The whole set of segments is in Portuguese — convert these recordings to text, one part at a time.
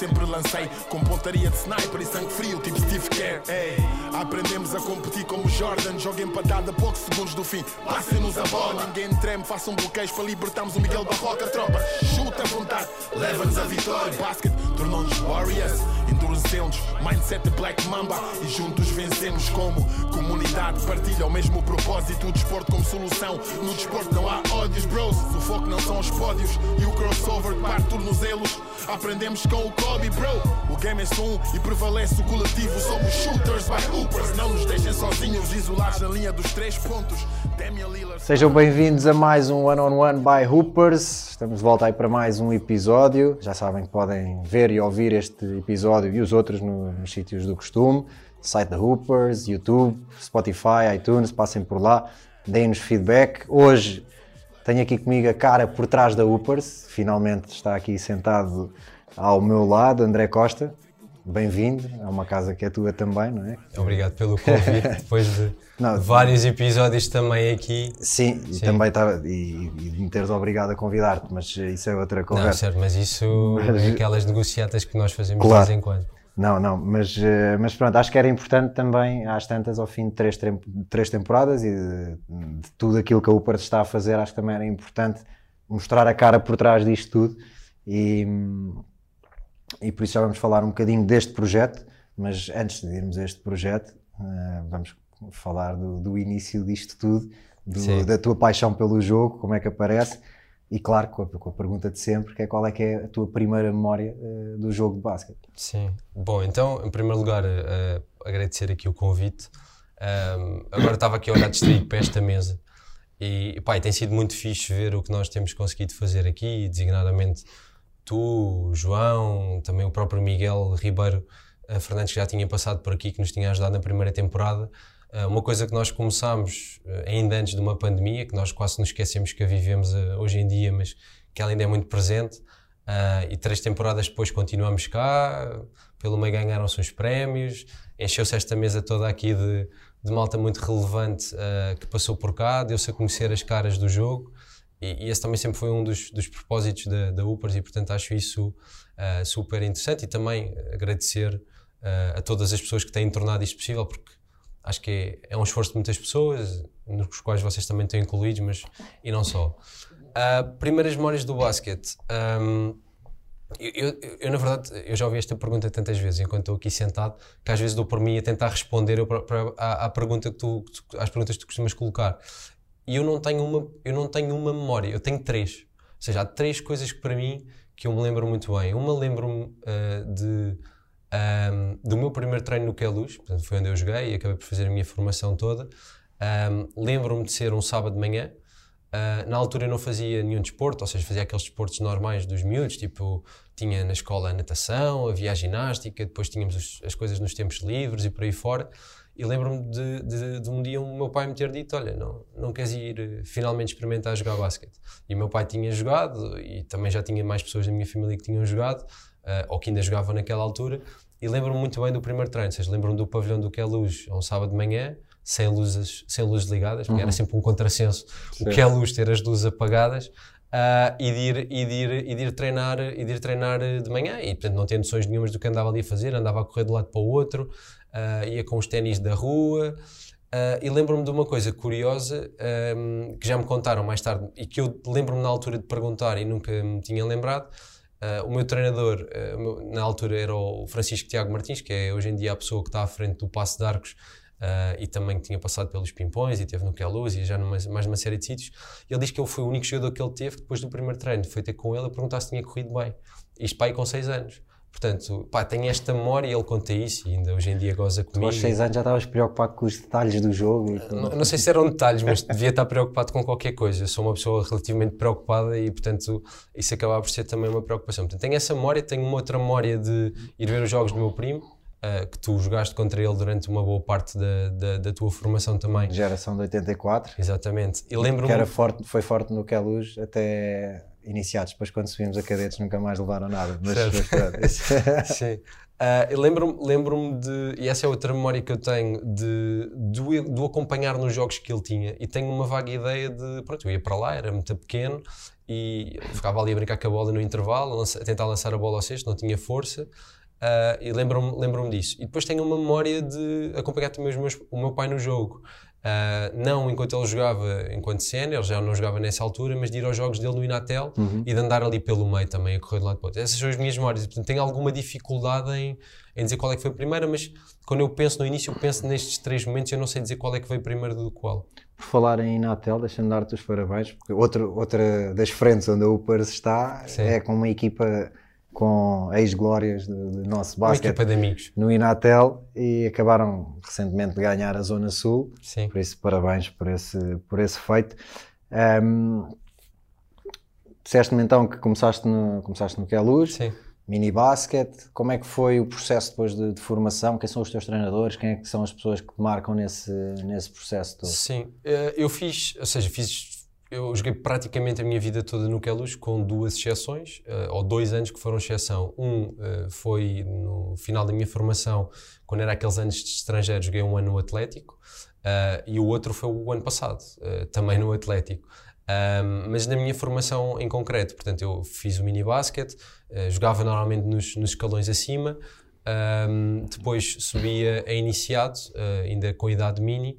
sempre lancei com pontaria de sniper e sangue frio, tipo Steve Kerr. Ei, aprendemos a competir como Jordan, joga empatada a poucos segundos do fim. Passem-nos a bola, ninguém treme, façam bloqueios para libertarmos o Miguel Barroca. Tropa, chuta à vontade, leva-nos a vitória. Basket tornou-nos Warriors, endurecemos, mindset Black Mamba e juntos vencemos como comunidade. Partilha o mesmo propósito, o desporto como solução. No desporto não há ódios, bros. O foco não são os pódios e o crossover. Aprendemos com o Kobe, bro. O game é só um e prevalece o coletivo. Somos shooters by hoopers. Não nos deixem sozinhos, isolados na linha dos três pontos. Sejam bem-vindos a mais um One on One by Hoopers. Estamos de volta aí para mais um episódio. Já sabem que podem ver e ouvir este episódio e os outros no- nos sítios do costume. Site da Hoopers, YouTube, Spotify, iTunes, passem por lá, deem-nos feedback. Hoje tenho aqui comigo a cara por trás da Hoopers. Finalmente está aqui sentado ao meu lado, André Costa. Bem-vindo, é uma casa que é tua também, não é? Obrigado pelo convite, depois de Não, vários episódios também aqui. Sim, e Sim. também estava. E, e de me teres obrigado a convidar-te, mas isso é outra Não, conversa. certo, mas isso Mas- é aquelas negociatas que nós fazemos Claro. de vez em quando. Não, não, mas, eh, mas pronto, acho que era importante também, às tantas, ao fim de três, três temporadas e de, de tudo aquilo que a Upers está a fazer, acho que também era importante mostrar a cara por trás disto tudo. E, e por isso já vamos falar um bocadinho deste projeto, mas antes de irmos a este projeto, eh, vamos falar do, do início disto tudo, do- da tua paixão pelo jogo, como é que aparece. E claro, com a, com a pergunta de sempre, que é qual é que é a tua primeira memória eh, do jogo de basquete? Sim. Bom, então, em primeiro lugar, eh, agradecer aqui o convite. Ahm, agora estava aqui a olhar distraído para esta mesa e, pá, tem sido muito fixe ver o que nós temos conseguido fazer aqui, designadamente tu, João, também o próprio Miguel Ribeiro eh, Fernandes, que já tinha passado por aqui, que nos tinha ajudado na primeira temporada. Eh, uma coisa que nós começámos eh, ainda antes de uma pandemia, que nós quase nos esquecemos que a vivemos hoje em dia, mas que ela ainda é muito presente. E três temporadas depois continuamos cá, pelo meio ganharam-se uns prémios, encheu-se esta mesa toda aqui de, de malta muito relevante que passou por cá, deu-se a conhecer as caras do jogo e, esse também sempre foi um dos, dos propósitos da, da Upers e portanto acho isso ah, super interessante e também agradecer ah, a todas as pessoas que têm tornado isto possível porque acho que é, é um esforço de muitas pessoas, nos quais vocês também estão incluídos, mas e não só. Ah, primeiras memórias do basquete. Ahm, eu, eu- eu, na verdade, eu já ouvi esta pergunta tantas vezes enquanto estou aqui sentado, que às vezes dou por mim a tentar responder eu pra- pra- à, à pergunta que tu- às perguntas que tu costumas colocar. E eu não tenho uma, eu não tenho uma memória, eu tenho três. Ou seja, há três coisas que para mim que eu me lembro muito bem. Uma lembro-me ah, de, ahm, do meu primeiro treino no Queluz, portanto foi onde eu joguei e acabei por fazer a minha formação toda. Ahm, lembro-me de ser um sábado de manhã, Uh, na altura eu não fazia nenhum desporto, ou seja, fazia aqueles desportos normais dos miúdos, tipo, tinha na escola a natação, havia a ginástica, depois tínhamos os- as coisas nos tempos livres e por aí fora. E lembro-me de, de- de um dia o meu pai me ter dito: Olha, não, não queres ir eh, finalmente experimentar jogar basquete? E o meu pai tinha jogado, e também já tinha mais pessoas da minha família que tinham jogado, uh, ou que ainda jogavam naquela altura. E lembro-me muito bem do primeiro treino, seja, lembro-me do pavilhão do Queluz, a um sábado de manhã, sem luzes, sem luzes ligadas, porque era sempre um contrassenso o que é luz ter as luzes apagadas. ah, e, de ir, e, de ir, e de ir treinar e de ir treinar de manhã e portanto não tinha noções nenhumas do que andava ali a fazer andava a correr de um lado para o outro ah, ia com os ténis da rua ah, e lembro-me de uma coisa curiosa ahm, que já me contaram mais tarde e que eu lembro-me na altura de perguntar e nunca me tinha lembrado ah, o meu treinador meu- na altura era o Francisco Tiago Martins que é hoje em dia a pessoa que está à frente do Passo de Arcos e também que tinha passado pelos Pimpões e teve no Queluz e já numa, mais numa série de sítios. Ele diz que ele foi o único jogador que ele teve depois do primeiro treino foi ter com ele a perguntar se tinha corrido bem. Isto pai com 6 anos. Portanto, pá, tem esta memória e ele conta isso e ainda hoje em dia goza Tu comigo. aos 6 anos já estavas preocupado com os detalhes do jogo. E com- Não, não sei se eram detalhes, mas devia estar preocupado com qualquer coisa. Eu sou uma pessoa relativamente preocupada e, portanto, isso acaba por ser também uma preocupação. Portanto, tenho essa memória, tenho uma outra memória de ir ver os jogos do meu primo, ah, que tu jogaste contra ele durante uma boa parte da, da, da tua formação também. Geração de 84, Exatamente. E que lembro-me. era forte, foi forte no Queluz até iniciados. Depois, quando subimos a cadetes, nunca mais levaram nada. Mas, mas Sim. Uh, Lembro-me lembro de, e essa é outra memória que eu tenho, de, de, de acompanhar nos jogos que ele tinha. E tenho uma vaga ideia de, pronto, eu ia para lá, era muito pequeno, e ficava ali a brincar com a bola no intervalo, a, a tentar lançar a bola ao cesto, não tinha força. Uh, e lembro-me lembro disso. E depois tenho uma memória de acompanhar também meus, o meu pai no jogo. Uh, não enquanto ele jogava enquanto sénior, já não jogava nessa altura, mas de ir aos jogos dele no Inatel uhum. e de andar ali pelo meio também, a correr de lado para outro. Essas são as minhas memórias. Portanto, tenho alguma dificuldade em, em dizer qual é que foi a primeira, mas quando eu penso no início, eu penso nestes três momentos, eu não sei dizer qual é que veio primeiro do qual. Por falar em Inatel, deixa-me dar-te os parabéns, porque outro, outra das frentes onde a Upers está Sim. é com uma equipa com ex-glórias do, do, nosso basquete no Inatel e acabaram recentemente de ganhar a Zona Sul. Sim. Por isso, parabéns por esse, por esse feito. Um, Disseste-me então que começaste no, começaste no Queluz, mini basquete. Como é que foi o processo depois de, de, formação? Quem são os teus treinadores? Quem é que são as pessoas que te marcam nesse, nesse processo todo? Sim, eh, eu fiz, ou seja, fiz eu joguei praticamente a minha vida toda no Queluz, com duas exceções, uh, ou dois anos que foram exceção. Um uh, foi no final da minha formação, quando era aqueles anos de estrangeiro, joguei um ano no Atlético, uh, e o outro foi o ano passado, também no Atlético. Um, mas na minha formação em concreto, portanto, eu fiz o mini basket, jogava normalmente nos, nos escalões acima, um, depois subia a iniciado, ainda com a idade mini.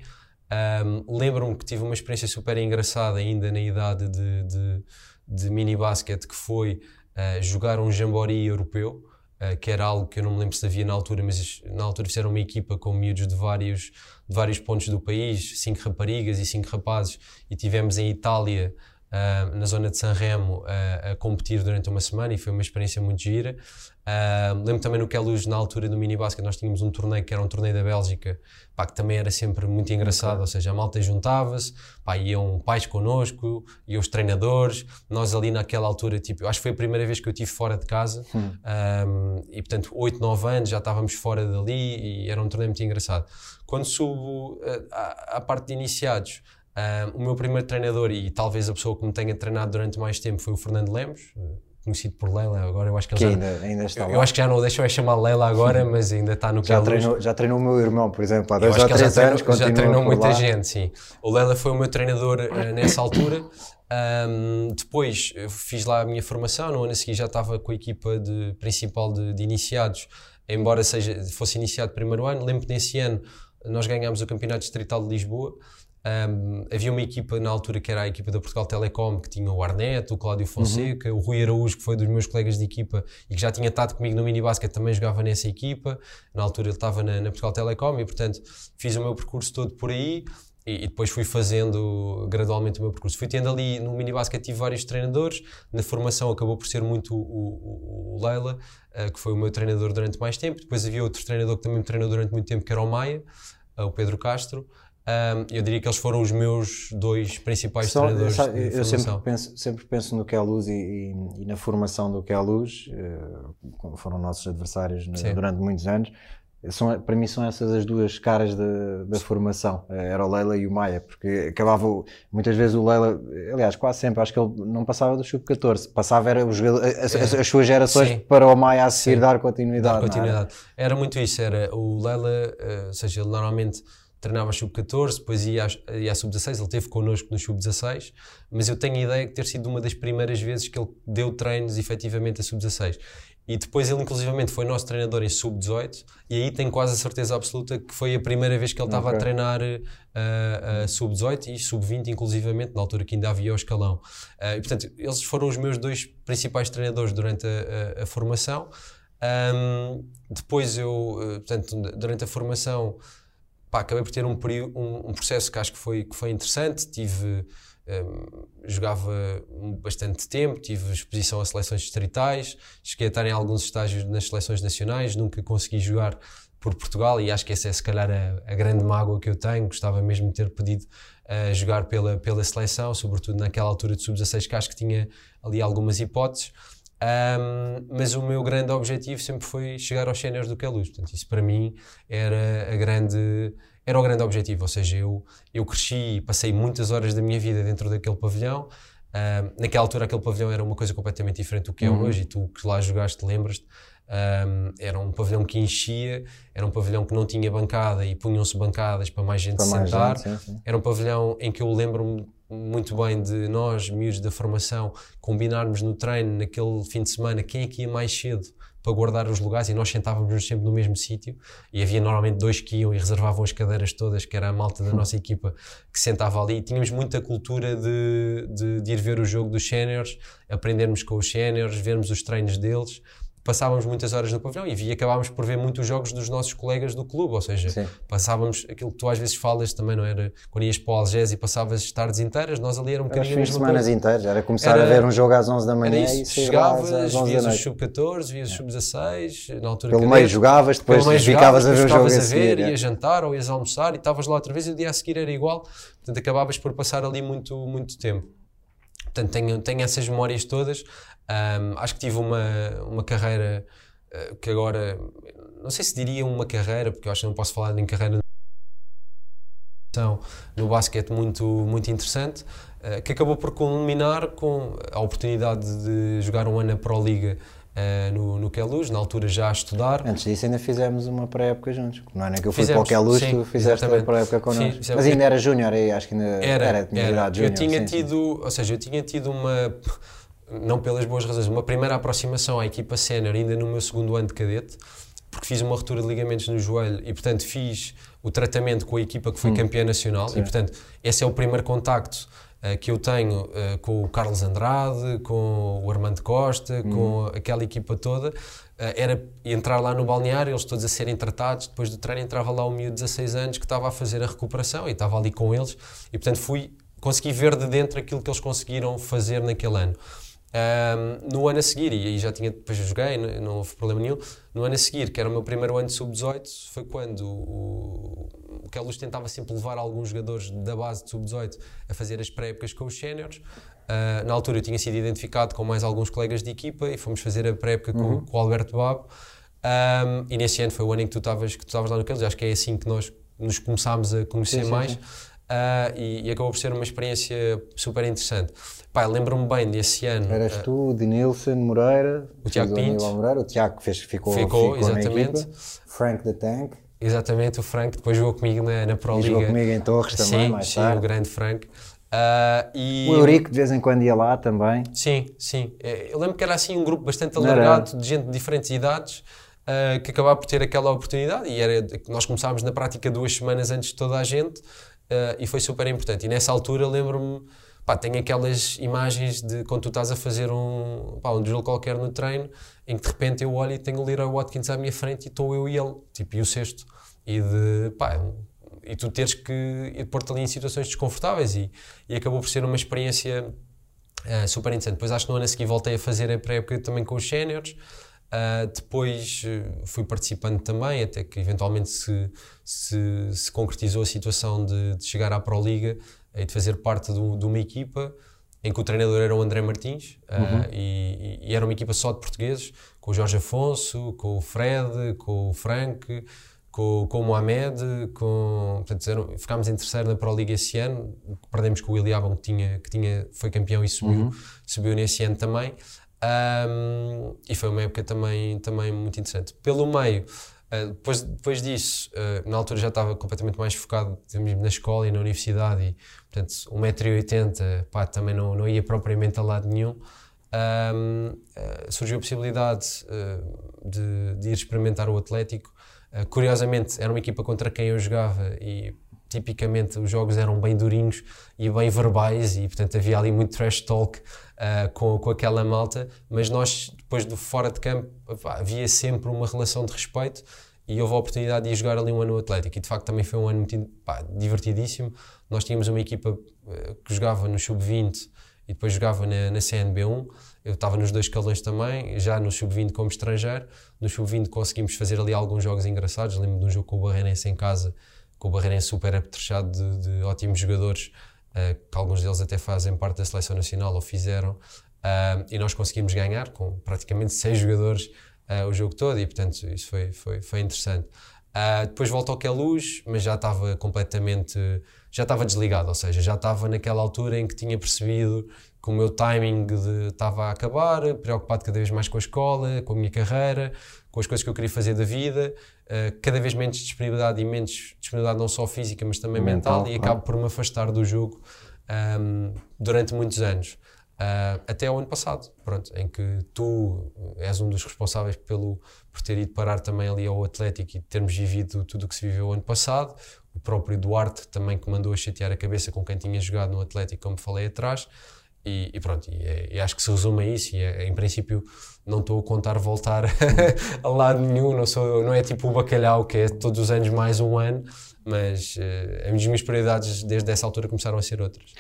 Um, Lembro-me que tive uma experiência super engraçada ainda na idade de, de, de mini basquete que foi uh, jogar um jamboree europeu, uh, que era algo que eu não me lembro se havia na altura, mas na altura fizeram uma equipa com miúdos de vários, de vários pontos do país, cinco raparigas e cinco rapazes, e tivemos em Itália uh, na zona de Sanremo uh, a competir durante uma semana e foi uma experiência muito gira. Uh, lembro também no Queluz, na altura do mini basket, nós tínhamos um torneio que era um torneio da Bélgica, pá, que também era sempre muito engraçado, okay. ou seja, a malta juntava-se, iam pais connosco, iam os treinadores, nós ali naquela altura, tipo, acho que foi a primeira vez que eu estive fora de casa, hum. um, e portanto, 8, 9 anos já estávamos fora dali e era um torneio muito engraçado. Quando subo à, à parte de iniciados, Uh, o meu primeiro treinador e talvez a pessoa que me tenha treinado durante mais tempo foi o Fernando Lemos, conhecido por Lela. Agora eu acho que, que ainda, já, ainda está eu. Eu acho que já não o deixam é chamar Lela agora, mas ainda está no já treinou, já treinou o meu irmão, por exemplo, há dois ou três anos. Já treinou muita lá. gente, sim. O Lela foi o meu treinador uh, nessa altura. Um, depois fiz lá a minha formação, no ano a seguir já estava com a equipa de, principal de, de iniciados, embora seja, fosse iniciado primeiro ano. Lembro que nesse ano nós ganhámos o Campeonato Distrital de Lisboa. Um, havia uma equipa na altura que era a equipa da Portugal Telecom, que tinha o Arneto, o Cláudio Fonseca, uhum. o Rui Araújo, que foi dos meus colegas de equipa e que já tinha estado comigo no minibasket, também jogava nessa equipa. Na altura ele estava na, na Portugal Telecom e, portanto, fiz o meu percurso todo por aí e, e, depois fui fazendo gradualmente o meu percurso. Fui tendo ali no minibasket, tive vários treinadores. Na formação acabou por ser muito o, o, o Leila, uh, que foi o meu treinador durante mais tempo. Depois havia outro treinador que também me treinou durante muito tempo, que era o Maia, uh, o Pedro Castro. Um, eu diria que eles foram os meus dois principais Só, treinadores. Eu, de eu sempre penso, sempre penso no Queluz e, e, e na formação do Queluz, uh, foram nossos adversários durante muitos anos. São, para mim são essas as duas caras da, da formação, eh, era o Leila e o Maia, porque acabava muitas vezes o Leila, aliás, quase sempre, acho que ele não passava do sub-14, passava era os, as, as, as, suas gerações Sim. para o Maia a seguir Sim. dar continuidade. Dar continuidade. Era? era? muito isso, era o Leila, uh, ou seja, ele normalmente treinava sub-14, depois ia ia à sub-16, ele esteve connosco no sub-16, mas eu tenho a ideia de ter sido uma das primeiras vezes que ele deu treinos efetivamente a sub-16. E depois ele inclusivamente foi nosso treinador em sub-18 e aí tenho quase a certeza absoluta que foi a primeira vez que ele estava okay. a treinar uh, uh, sub-18 e sub-20 inclusivamente, na altura que ainda havia o escalão. Uh, e portanto, eles foram os meus dois principais treinadores durante a, a, a formação. Um, depois eu, portanto, durante a formação pá, acabei por ter um, um, um, processo que acho que foi, que foi interessante. Tive, um, jogava bastante tempo, tive exposição a seleções distritais, cheguei a estar em alguns estágios nas seleções nacionais, nunca consegui jogar por Portugal e acho que essa é se calhar a, a grande mágoa que eu tenho. Gostava mesmo de ter pedido uh, jogar pela, pela seleção, sobretudo naquela altura de sub-16, que acho que tinha ali algumas hipóteses. Um, mas o meu grande objetivo sempre foi chegar aos séniores do Queluz. Portanto, isso para mim era a grande era o grande objetivo. Ou seja, eu eu cresci e passei muitas horas da minha vida dentro daquele pavilhão. Um, naquela altura aquele pavilhão era uma coisa completamente diferente do que é uhum. hoje e tu que lá jogaste lembras-te. Um, era um pavilhão que enchia, era um pavilhão que não tinha bancada e punham-se bancadas para mais gente Para mais sentar. gente, sim, sim. Era um pavilhão em que eu lembro-me muito bem de nós, miúdos da formação, combinarmos no treino, naquele fim de semana, quem é que ia mais cedo para guardar os lugares e nós sentávamos sempre no mesmo sítio e havia normalmente dois que iam e reservavam as cadeiras todas, que era a malta da nossa equipa que sentava ali. E tínhamos muita cultura de, de, de ir ver o jogo dos séniores, aprendermos com os séniores, vermos os treinos deles passávamos muitas horas no pavilhão e, e acabávamos por ver muitos jogos dos nossos colegas do clube, ou seja, Sim. passávamos aquilo que tu às vezes falas também, não era? Quando ias para o Algés e passavas tardes inteiras, nós ali era um Era bocadinho a fins de mesma semana coisa. inteiros, era começar Era- a ver um jogo às 11 da manhã Era e isso, às, chegavas, às 11 da vias os noite. sub-14, vias os sub-16, na altura Pelo meio jogavas, depois meio ficavas a ver o jogo ficavas a a ver, seguir. é. ias jantar ou ias almoçar e estavas lá outra vez e o dia a seguir era igual. Portanto, acabavas por passar ali muito, muito tempo. Portanto, tenho, tenho essas memórias todas. Ahm, acho que tive uma, uma carreira eh, que agora, não sei se diria uma carreira, porque eu acho que não posso falar em carreira no basquete muito, muito interessante, eh, que acabou por culminar com a oportunidade de jogar um ano na Pro Liga eh, no, no Queluz, na altura já a estudar. Antes disso ainda fizemos uma pré-época juntos. Não é nem que eu fui Fizemos, para o Queluz, sim, tu fizeste a exatamente. pré-época connosco. Sim. Mas ainda era júnior aí, acho que ainda Era, era, tinha era. virado Eu tinha sim, sim. tido, ou seja, eu tinha tido uma, não pelas boas razões, uma primeira aproximação à equipa sénior ainda no meu segundo ano de cadete, porque fiz uma ruptura de ligamentos no joelho e, portanto, fiz o tratamento com a equipa que foi campeã nacional e, portanto, esse é o primeiro contacto que eu tenho eh, com o Carlos Andrade, com o Armando Costa, com aquela equipa toda, eh, era entrar lá no balneário, eles todos a serem tratados, depois do treino entrava lá um miúdo de 16 anos que estava a fazer a recuperação e estava ali com eles e, portanto, fui, consegui ver de dentro aquilo que eles conseguiram fazer naquele ano. Ahm, no ano a seguir, e aí já tinha, depois joguei, não, não houve problema nenhum. No ano a seguir, que era o meu primeiro ano de sub-18, foi quando o, o Kelus tentava sempre levar alguns jogadores da base de sub-18 a fazer as pré-épocas com os séniores. Ah, na altura eu tinha sido identificado com mais alguns colegas de equipa e fomos fazer a pré-época com, com o Alberto Babo. Ahm, e nesse ano foi o ano em que tu estavas lá no Kelus. Acho que é assim que nós nos começámos a conhecer Sim, sim, mais. sim. Ah, e, e acabou por ser uma experiência super interessante. Eu lembro-me bem desse ano. Eras ah, tu, o Dinilson Moreira, O Tiago Pinto. Aníbal Moreira, o Tiago que fez, ficou, Ficou, ficou exatamente. Frank the Tank, Exatamente, o Frank depois jogou comigo na, na Pro e Liga. jogou comigo em Torres também, sim, mais sim, tarde. o grande Frank. Ah, e, O Eurico de vez em quando ia lá também. Sim, sim. Eh, Eu lembro que era assim um grupo bastante alargado de gente de diferentes idades ah, que acabava por ter aquela oportunidade e era, nós começámos na prática duas semanas antes de toda a gente ah, e foi super importante. E nessa altura lembro-me, pá, tenho aquelas imagens de quando tu estás a fazer um, pá, um drill qualquer no treino em que de repente eu olho e tenho o Leroy Watkins à minha frente e estou eu e ele, tipo, e o sexto. E de, pá, e tu teres que pôr-te ali em situações desconfortáveis e, e acabou por ser uma experiência Uh, super interessante. Depois acho que no ano a seguir voltei a fazer a pré-época também com os séniores. Uh, depois uh, fui participando também, até que eventualmente se, se, se concretizou a situação de, de chegar à Pro Liga e de fazer parte do- de uma equipa em que o treinador era o André Martins uh, e, e era uma equipa só de portugueses, com o Jorge Afonso, com o Fred, com o Frank, com, com o Mohamed, com, portanto, eram- ficámos em terceiro na Pro Liga esse ano, perdemos com o Iliabon que, tinha, que tinha, foi campeão e subiu, subiu nesse ano também. Um, e foi uma época também, também muito interessante. Pelo meio, uh, depois, depois disso, uh, na altura já estava completamente mais focado na escola e na universidade, e portanto 1,80m pá, também não, não ia propriamente a lado nenhum. Um, uh, surgiu a possibilidade de, de ir experimentar o Atlético. Curiosamente, era uma equipa contra quem eu jogava e tipicamente os jogos eram bem durinhos e bem verbais e portanto havia ali muito trash talk uh, com, com aquela malta, mas nós depois do fora de campo havia sempre uma relação de respeito e houve a oportunidade de jogar ali um ano no Atlético e de facto também foi um ano muito pá, divertidíssimo. Nós tínhamos uma equipa uh, que jogava no Sub-20 e depois jogava na, na CNB1. Eu estava nos dois escalões também, já no Sub-20 como estrangeiro. No Sub-20 conseguimos fazer ali alguns jogos engraçados. Lembro de um jogo com o Barreirense em casa, com o Barreirense super apetrechado de, de ótimos jogadores, uh, que alguns deles até fazem parte da seleção nacional ou fizeram. Uh, e nós conseguimos ganhar com praticamente seis jogadores uh, o jogo todo e portanto isso foi, foi, foi interessante. Depois volto ao que é mas já estava completamente, já estava desligado, ou seja, já estava naquela altura em que tinha percebido que o meu timing estava a acabar, preocupado cada vez mais com a escola, com a minha carreira, com as coisas que eu queria fazer da vida, uh, cada vez menos disponibilidade e menos disponibilidade não só física, mas também mental, mental e acabo por me afastar do jogo um, durante muitos anos. Uh, até ao ano passado, pronto, em que tu és um dos responsáveis pelo, por ter ido parar também ali ao Atlético e termos vivido tudo o que se viveu ano passado. O próprio Duarte também que mandou a chatear a cabeça com quem tinha jogado no Atlético, como falei atrás. E, e pronto, e, é, e, acho que se resume a isso. E é, em princípio, não estou a contar voltar a lado nenhum. Não, sou, não é tipo o bacalhau, que é todos os anos mais um ano. Mas uh, as minhas prioridades desde essa altura começaram a ser outras.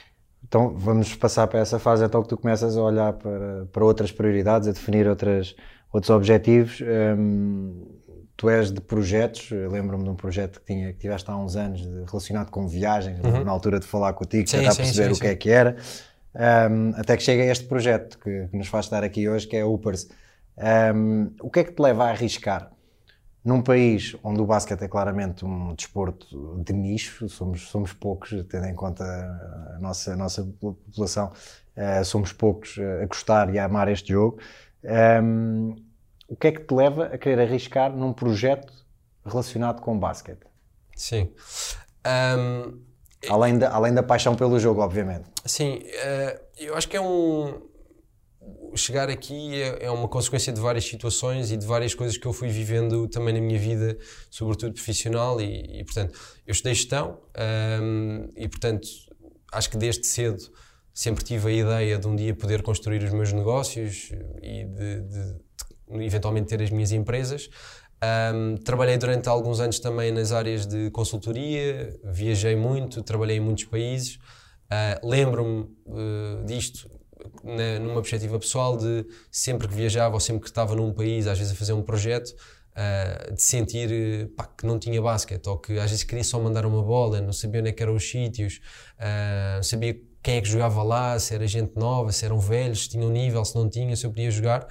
Então vamos passar para essa fase então que tu começas a olhar para, para outras prioridades, a definir outras, outros objetivos. Um, tu és de projetos, lembro-me de um projeto que, tinha, que tiveste há uns anos de, relacionado com viagens, uhum. na altura de falar contigo, sim, tentar sim, perceber sim, o que é que era, um, até que chega a este projeto que, que, nos faz estar aqui hoje, que é o Upers. Um, o que é que te leva a arriscar? Num país onde o basquete é claramente um desporto de nicho, somos, somos poucos, tendo em conta a nossa, a nossa população, uh, somos poucos a gostar e a amar este jogo. Um, o que é que te leva a querer arriscar num projeto relacionado com basquete? Sim. Um, além, da, além da paixão pelo jogo, obviamente. Sim, uh, eu acho que é um chegar aqui é, é, uma consequência de várias situações e de várias coisas que eu fui vivendo também na minha vida, sobretudo profissional, e, e portanto, eu estudei gestão um, e, portanto, acho que desde cedo sempre tive a ideia de um dia poder construir os meus negócios e de, de, de eventualmente ter as minhas empresas. Um, trabalhei durante alguns anos também nas áreas de consultoria, viajei muito, trabalhei em muitos países. Uh, Lembro-me uh, disto na, numa perspectiva pessoal de sempre que viajava ou sempre que estava num país, às vezes a fazer um projeto, uh, de sentir pá, que não tinha basquete ou que às vezes queria só mandar uma bola, não sabia onde é que eram os sítios, uh, sabia quem é que jogava lá, se era gente nova, se eram velhos, se tinham nível, se não tinha, se eu podia jogar.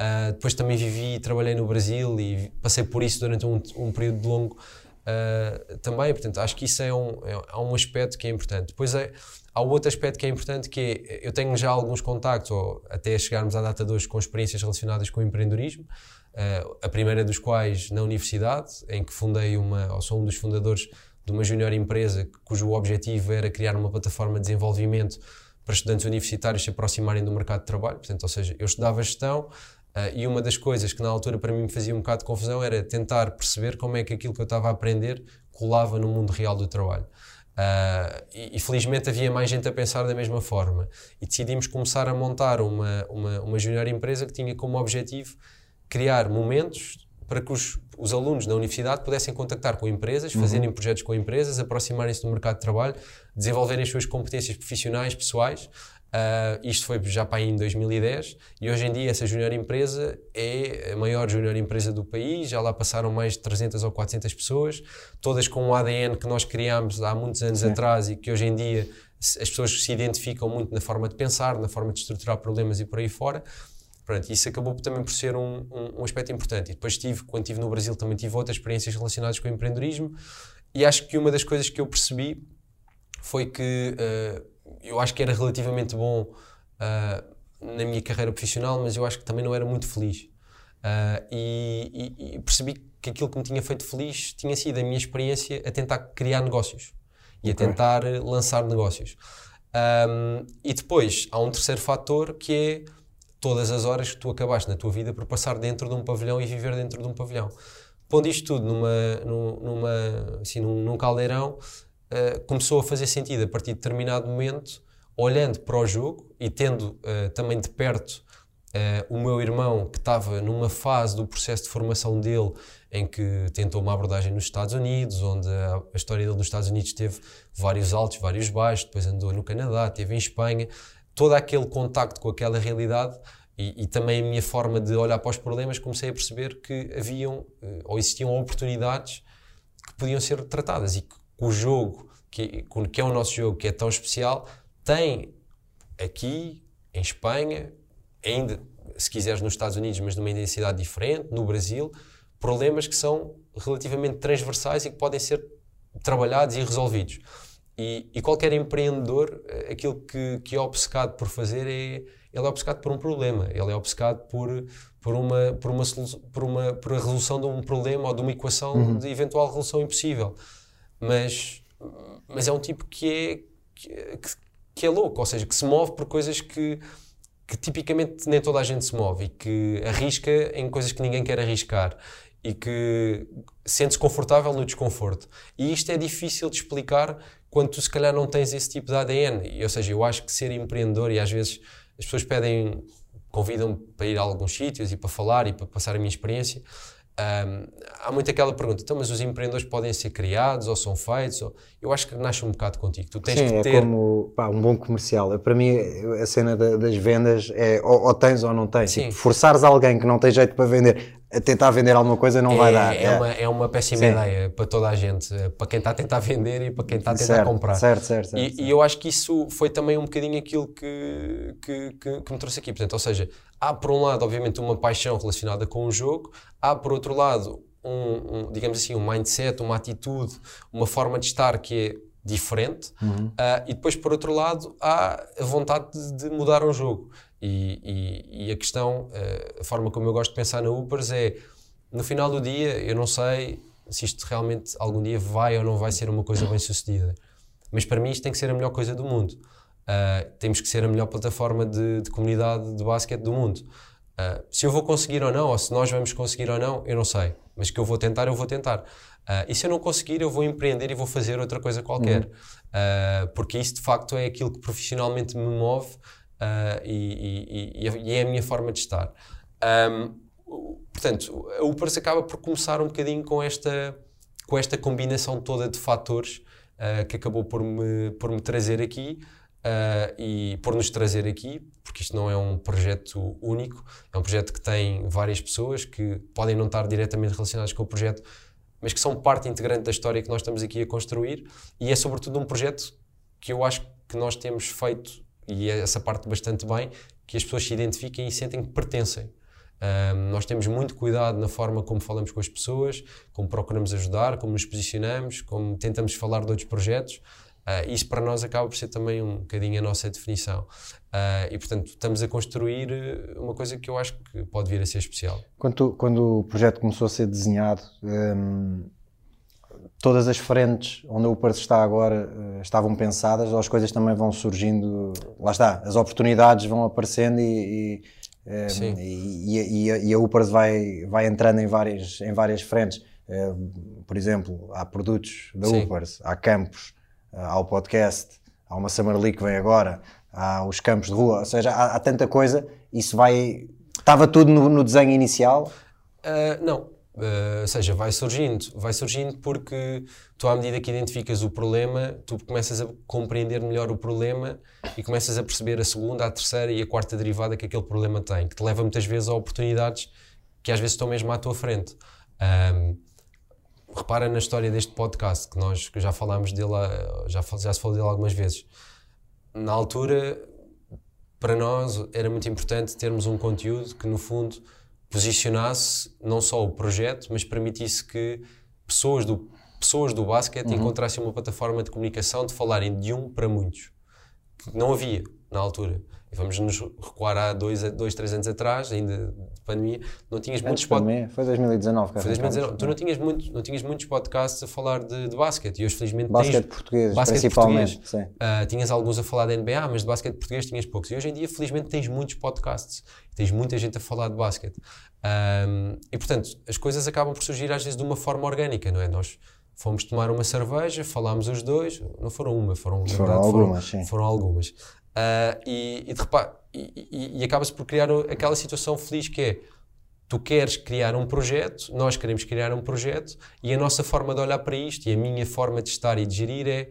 Uh, depois também vivi e trabalhei no Brasil e passei por isso durante um, um período longo uh, também. Portanto, acho que isso é um, é, um aspecto que é importante. Depois é, Há outro aspecto que é importante que é, eu tenho já alguns contactos, ou até chegarmos à data de hoje, com experiências relacionadas com o empreendedorismo, uh, a primeira dos quais na universidade, em que fundei uma, ou sou um dos fundadores de uma junior empresa cujo objetivo era criar uma plataforma de desenvolvimento para estudantes universitários se aproximarem do mercado de trabalho. Portanto, ou seja, eu estudava gestão uh, e uma das coisas que na altura para mim me fazia um bocado de confusão era tentar perceber como é que aquilo que eu estava a aprender colava no mundo real do trabalho. Uh, e, e, felizmente havia mais gente a pensar da mesma forma. E decidimos começar a montar uma, uma, uma junior empresa que tinha como objetivo criar momentos para que os, os alunos da universidade pudessem contactar com empresas, uhum. fazerem projetos com empresas, aproximarem-se do mercado de trabalho, desenvolverem as suas competências profissionais, pessoais, Uh, isto foi já para aí em 2010 e hoje em dia essa junior empresa é a maior junior empresa do país, já lá passaram mais de 300 ou 400 pessoas, todas com um ADN que nós criámos há muitos anos Sim. atrás e que hoje em dia as pessoas se identificam muito na forma de pensar, na forma de estruturar problemas e por aí fora. Pronto, isso acabou também por ser um, um, um aspecto importante. E depois tive, quando estive no Brasil, também tive outras experiências relacionadas com o empreendedorismo e acho que uma das coisas que eu percebi foi que uh, eu acho que era relativamente bom uh, na minha carreira profissional, mas eu acho que também não era muito feliz. Uh, e, e, e, percebi que aquilo que me tinha feito feliz tinha sido a minha experiência a tentar criar negócios e okay. a tentar lançar negócios. Um, e depois há um terceiro fator que é todas as horas que tu acabaste na tua vida por passar dentro de um pavilhão e viver dentro de um pavilhão. Pondo isto tudo numa, numa, assim, num, num caldeirão, uh, começou a fazer sentido a partir de determinado momento, olhando para o jogo e tendo uh, também de perto uh, o meu irmão que estava numa fase do processo de formação dele em que tentou uma abordagem nos Estados Unidos, onde a, a história dele nos Estados Unidos teve vários altos, vários baixos, depois andou no Canadá, teve em Espanha, todo aquele contacto com aquela realidade e, e, também a minha forma de olhar para os problemas, comecei a perceber que haviam ou existiam oportunidades que podiam ser tratadas e que o jogo, que, que é o nosso jogo, que é tão especial, tem aqui, em Espanha, ainda, se quiseres, nos Estados Unidos, mas numa intensidade diferente, no Brasil, problemas que são relativamente transversais e que podem ser trabalhados e resolvidos. E, e qualquer empreendedor, eh, aquilo que, que é obcecado por fazer é ele é obcecado por um problema, ele é obcecado por, por, uma, por, uma, por, uma, por a resolução de um problema ou de uma equação uhum. de eventual resolução impossível. Mas, mas é um tipo que é, que, que, é louco, ou seja, que se move por coisas que, que tipicamente nem toda a gente se move e que arrisca em coisas que ninguém quer arriscar e que sente-se confortável no desconforto. E isto é difícil de explicar quando tu se calhar não tens esse tipo de ADN. E, ou seja, eu acho que ser empreendedor e às vezes as pessoas pedem, convidam-me para ir a alguns sítios e para falar e para passar a minha experiência. Um, há muito aquela pergunta, então, mas os empreendedores podem ser criados ou são feitos? Ou... Eu acho que nasce um bocado contigo. Tu tens Sim, que é ter... é como pá, um bom comercial. Para mim, a cena da, das vendas é ou, ou, tens ou não tens. Tipo, forçares alguém que não tem jeito para vender a tentar vender alguma coisa não é, vai dar. É, é, uma, é uma péssima Sim. ideia para toda a gente, para quem está a tentar vender e para quem está a tentar certo, comprar. Certo, certo, certo, e, certo. e, eu acho que isso foi também um bocadinho aquilo que, que, que, que, me trouxe aqui. Portanto, ou seja, há por um lado, obviamente, uma paixão relacionada com o jogo, há por outro lado, um, um digamos assim, um mindset, uma atitude, uma forma de estar que é diferente, uhum. uh, e depois, por outro lado, há a vontade de, de mudar um jogo. E, e, e a questão, uh, a forma como eu gosto de pensar na Ubers é no final do dia, eu não sei se isto realmente algum dia vai ou não vai ser uma coisa bem sucedida. Mas para mim isto tem que ser a melhor coisa do mundo. Uh, temos que ser a melhor plataforma de, de comunidade de basquete do mundo. Uh, se eu vou conseguir ou não, ou se nós vamos conseguir ou não, eu não sei. Mas que eu vou tentar, eu vou tentar. Uh, e se eu não conseguir, eu vou empreender e vou fazer outra coisa qualquer. Uhum. porque isso de facto é aquilo que profissionalmente me move e, e, e, é a minha forma de estar. Um, portanto, a Upers acaba por começar um bocadinho com esta, com esta combinação toda de fatores uh, que acabou por me, por me trazer aqui uh, e por nos trazer aqui, porque isto não é um projeto único, é um projeto que tem várias pessoas que podem não estar diretamente relacionadas com o projeto, mas que são parte integrante da história que nós estamos aqui a construir e é sobretudo um projeto que eu acho que nós temos feito e é essa parte bastante bem, que as pessoas se identifiquem e sentem que pertencem. Um, nós temos muito cuidado na forma como falamos com as pessoas, como procuramos ajudar, como nos posicionamos, como tentamos falar de outros projetos. Uh, isso para nós acaba por ser também um bocadinho a nossa definição. Uh, e portanto, estamos a construir eh, uma coisa que eu acho que pode vir a ser especial. Quando, quando o projeto começou a ser desenhado, um, todas as frentes onde o Upers está agora uh, estavam pensadas ou as coisas também vão surgindo? Lá está, as oportunidades vão aparecendo e, e Sim. E, e, e, a Upers vai, vai entrando em várias, em várias frentes. Por exemplo, há produtos da Sim. Upers, há campos, há o podcast, há uma Summer League que vem agora, há os campos de rua, ou seja, há, há tanta coisa. Isso vai. Estava tudo no, no desenho inicial? Uh, não, Uh, ou seja, vai surgindo, vai surgindo porque tu, à medida que identificas o problema, tu começas a compreender melhor o problema e começas a perceber a segunda, a terceira e a quarta derivada que aquele problema tem, que te leva muitas vezes a oportunidades que às vezes estão mesmo à tua frente. Um, repara na história deste podcast, que nós que já falámos dele, já, já se falou dele algumas vezes. Na altura, para nós, era muito importante termos um conteúdo que, no fundo, posicionasse não só o projeto, mas permitisse que pessoas do, pessoas do basquete uhum. encontrassem uma plataforma de comunicação de falarem de um para muitos. Que não havia na altura. E vamos nos recuar há dois, dois, três anos atrás, ainda de pandemia, não tinhas muitos podcasts. Foi 2019, Foi 2019. Tu não tinhas, muito, não tinhas muitos podcasts a falar de, de basquete e hoje, felizmente, basquete tens. Português, basquete principalmente. Português. Uh, tinhas alguns a falar da NBA, mas de basquete português tinhas poucos. E hoje em dia, felizmente, tens muitos podcasts. Tens muita gente a falar de basquete. Um, e, portanto, as coisas acabam por surgir às vezes de uma forma orgânica, não é? Nós fomos tomar uma cerveja, falámos os dois, não foram uma, foram, foram verdade, algumas. Foram, foram algumas. Uh, e, e, de repente, e, e, e acaba-se por criar aquela situação feliz que é tu queres criar um projeto, nós queremos criar um projeto e a nossa forma de olhar para isto e a minha forma de estar e de gerir é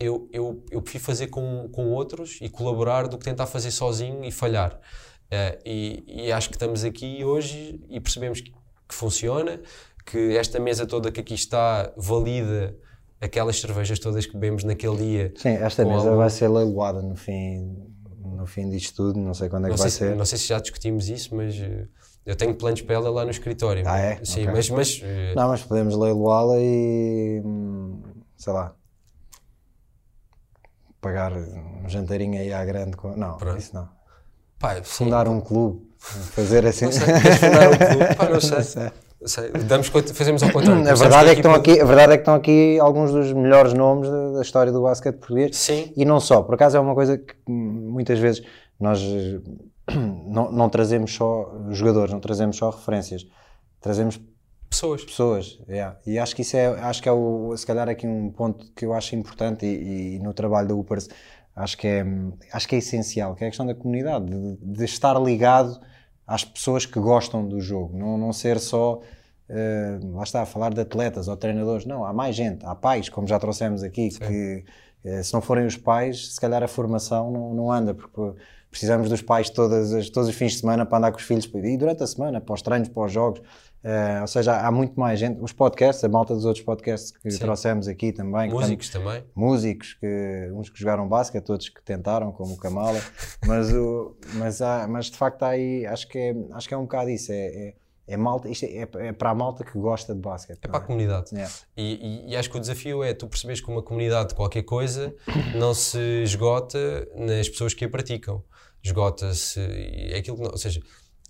eu, eu, eu prefiro fazer com, com outros e colaborar do que tentar fazer sozinho e falhar. Uh, e, e, acho que estamos aqui hoje e percebemos que, que, funciona, que esta mesa toda que aqui está valida aquelas cervejas todas que bebemos naquele dia. Sim, esta mesa algum... vai ser leiloada no fim, no fim disto tudo, não sei quando é não que vai se, ser. Não sei se já discutimos isso, mas uh, Eu tenho planos para ela lá no escritório. Ah, é? Sim, Ok. mas, mas eh, Não, mas podemos leiloá-la e. sei lá. Pagar um janteirinho aí à grande. Não, Pronto. isso não. sim. Fundar um clube. Fazer assim. Não sei, fundar um clube? Pá, não sei. Não sei. Sei. Damos, fazemos ao contrário. A verdade, é que estão aqui, a verdade é que estão aqui alguns dos melhores nomes da, da história do basquete português. Sim. E não só, por acaso é uma coisa que muitas vezes nós não, não trazemos só jogadores, não trazemos só referências, trazemos Pessoas. pessoas. yeah. E acho que isso é, acho que é o, se calhar aqui um ponto que eu acho importante e, e no trabalho da Upers acho que é, acho que é essencial, que é a questão da comunidade, de, de estar ligado às pessoas que gostam do jogo, não, não ser só eh, lá está, a falar de atletas ou treinadores, não, há mais gente, há pais, como já trouxemos aqui, que eh, se não forem os pais, se calhar a formação não, não anda, porque precisamos dos pais todas as, todos os fins de semana para andar com os filhos. E durante a semana, para os treinos, para os jogos. Eh, ou seja, há muito mais gente. Os podcasts, a malta dos outros podcasts que Sim. trouxemos aqui também. Músicos também. músicos, que, uns que jogaram basquete, outros que tentaram, como o Kamala, mas, o, mas, há, mas de facto aí, acho que é, acho que é um bocado isso, é, é, é malta, isto é, é para a malta que gosta de basquete. É para a comunidade. Yeah. E, e- e acho que o desafio é tu perceberes que uma comunidade de qualquer coisa não se esgota nas pessoas que a praticam. Esgota-se. É aquilo que não, ou seja,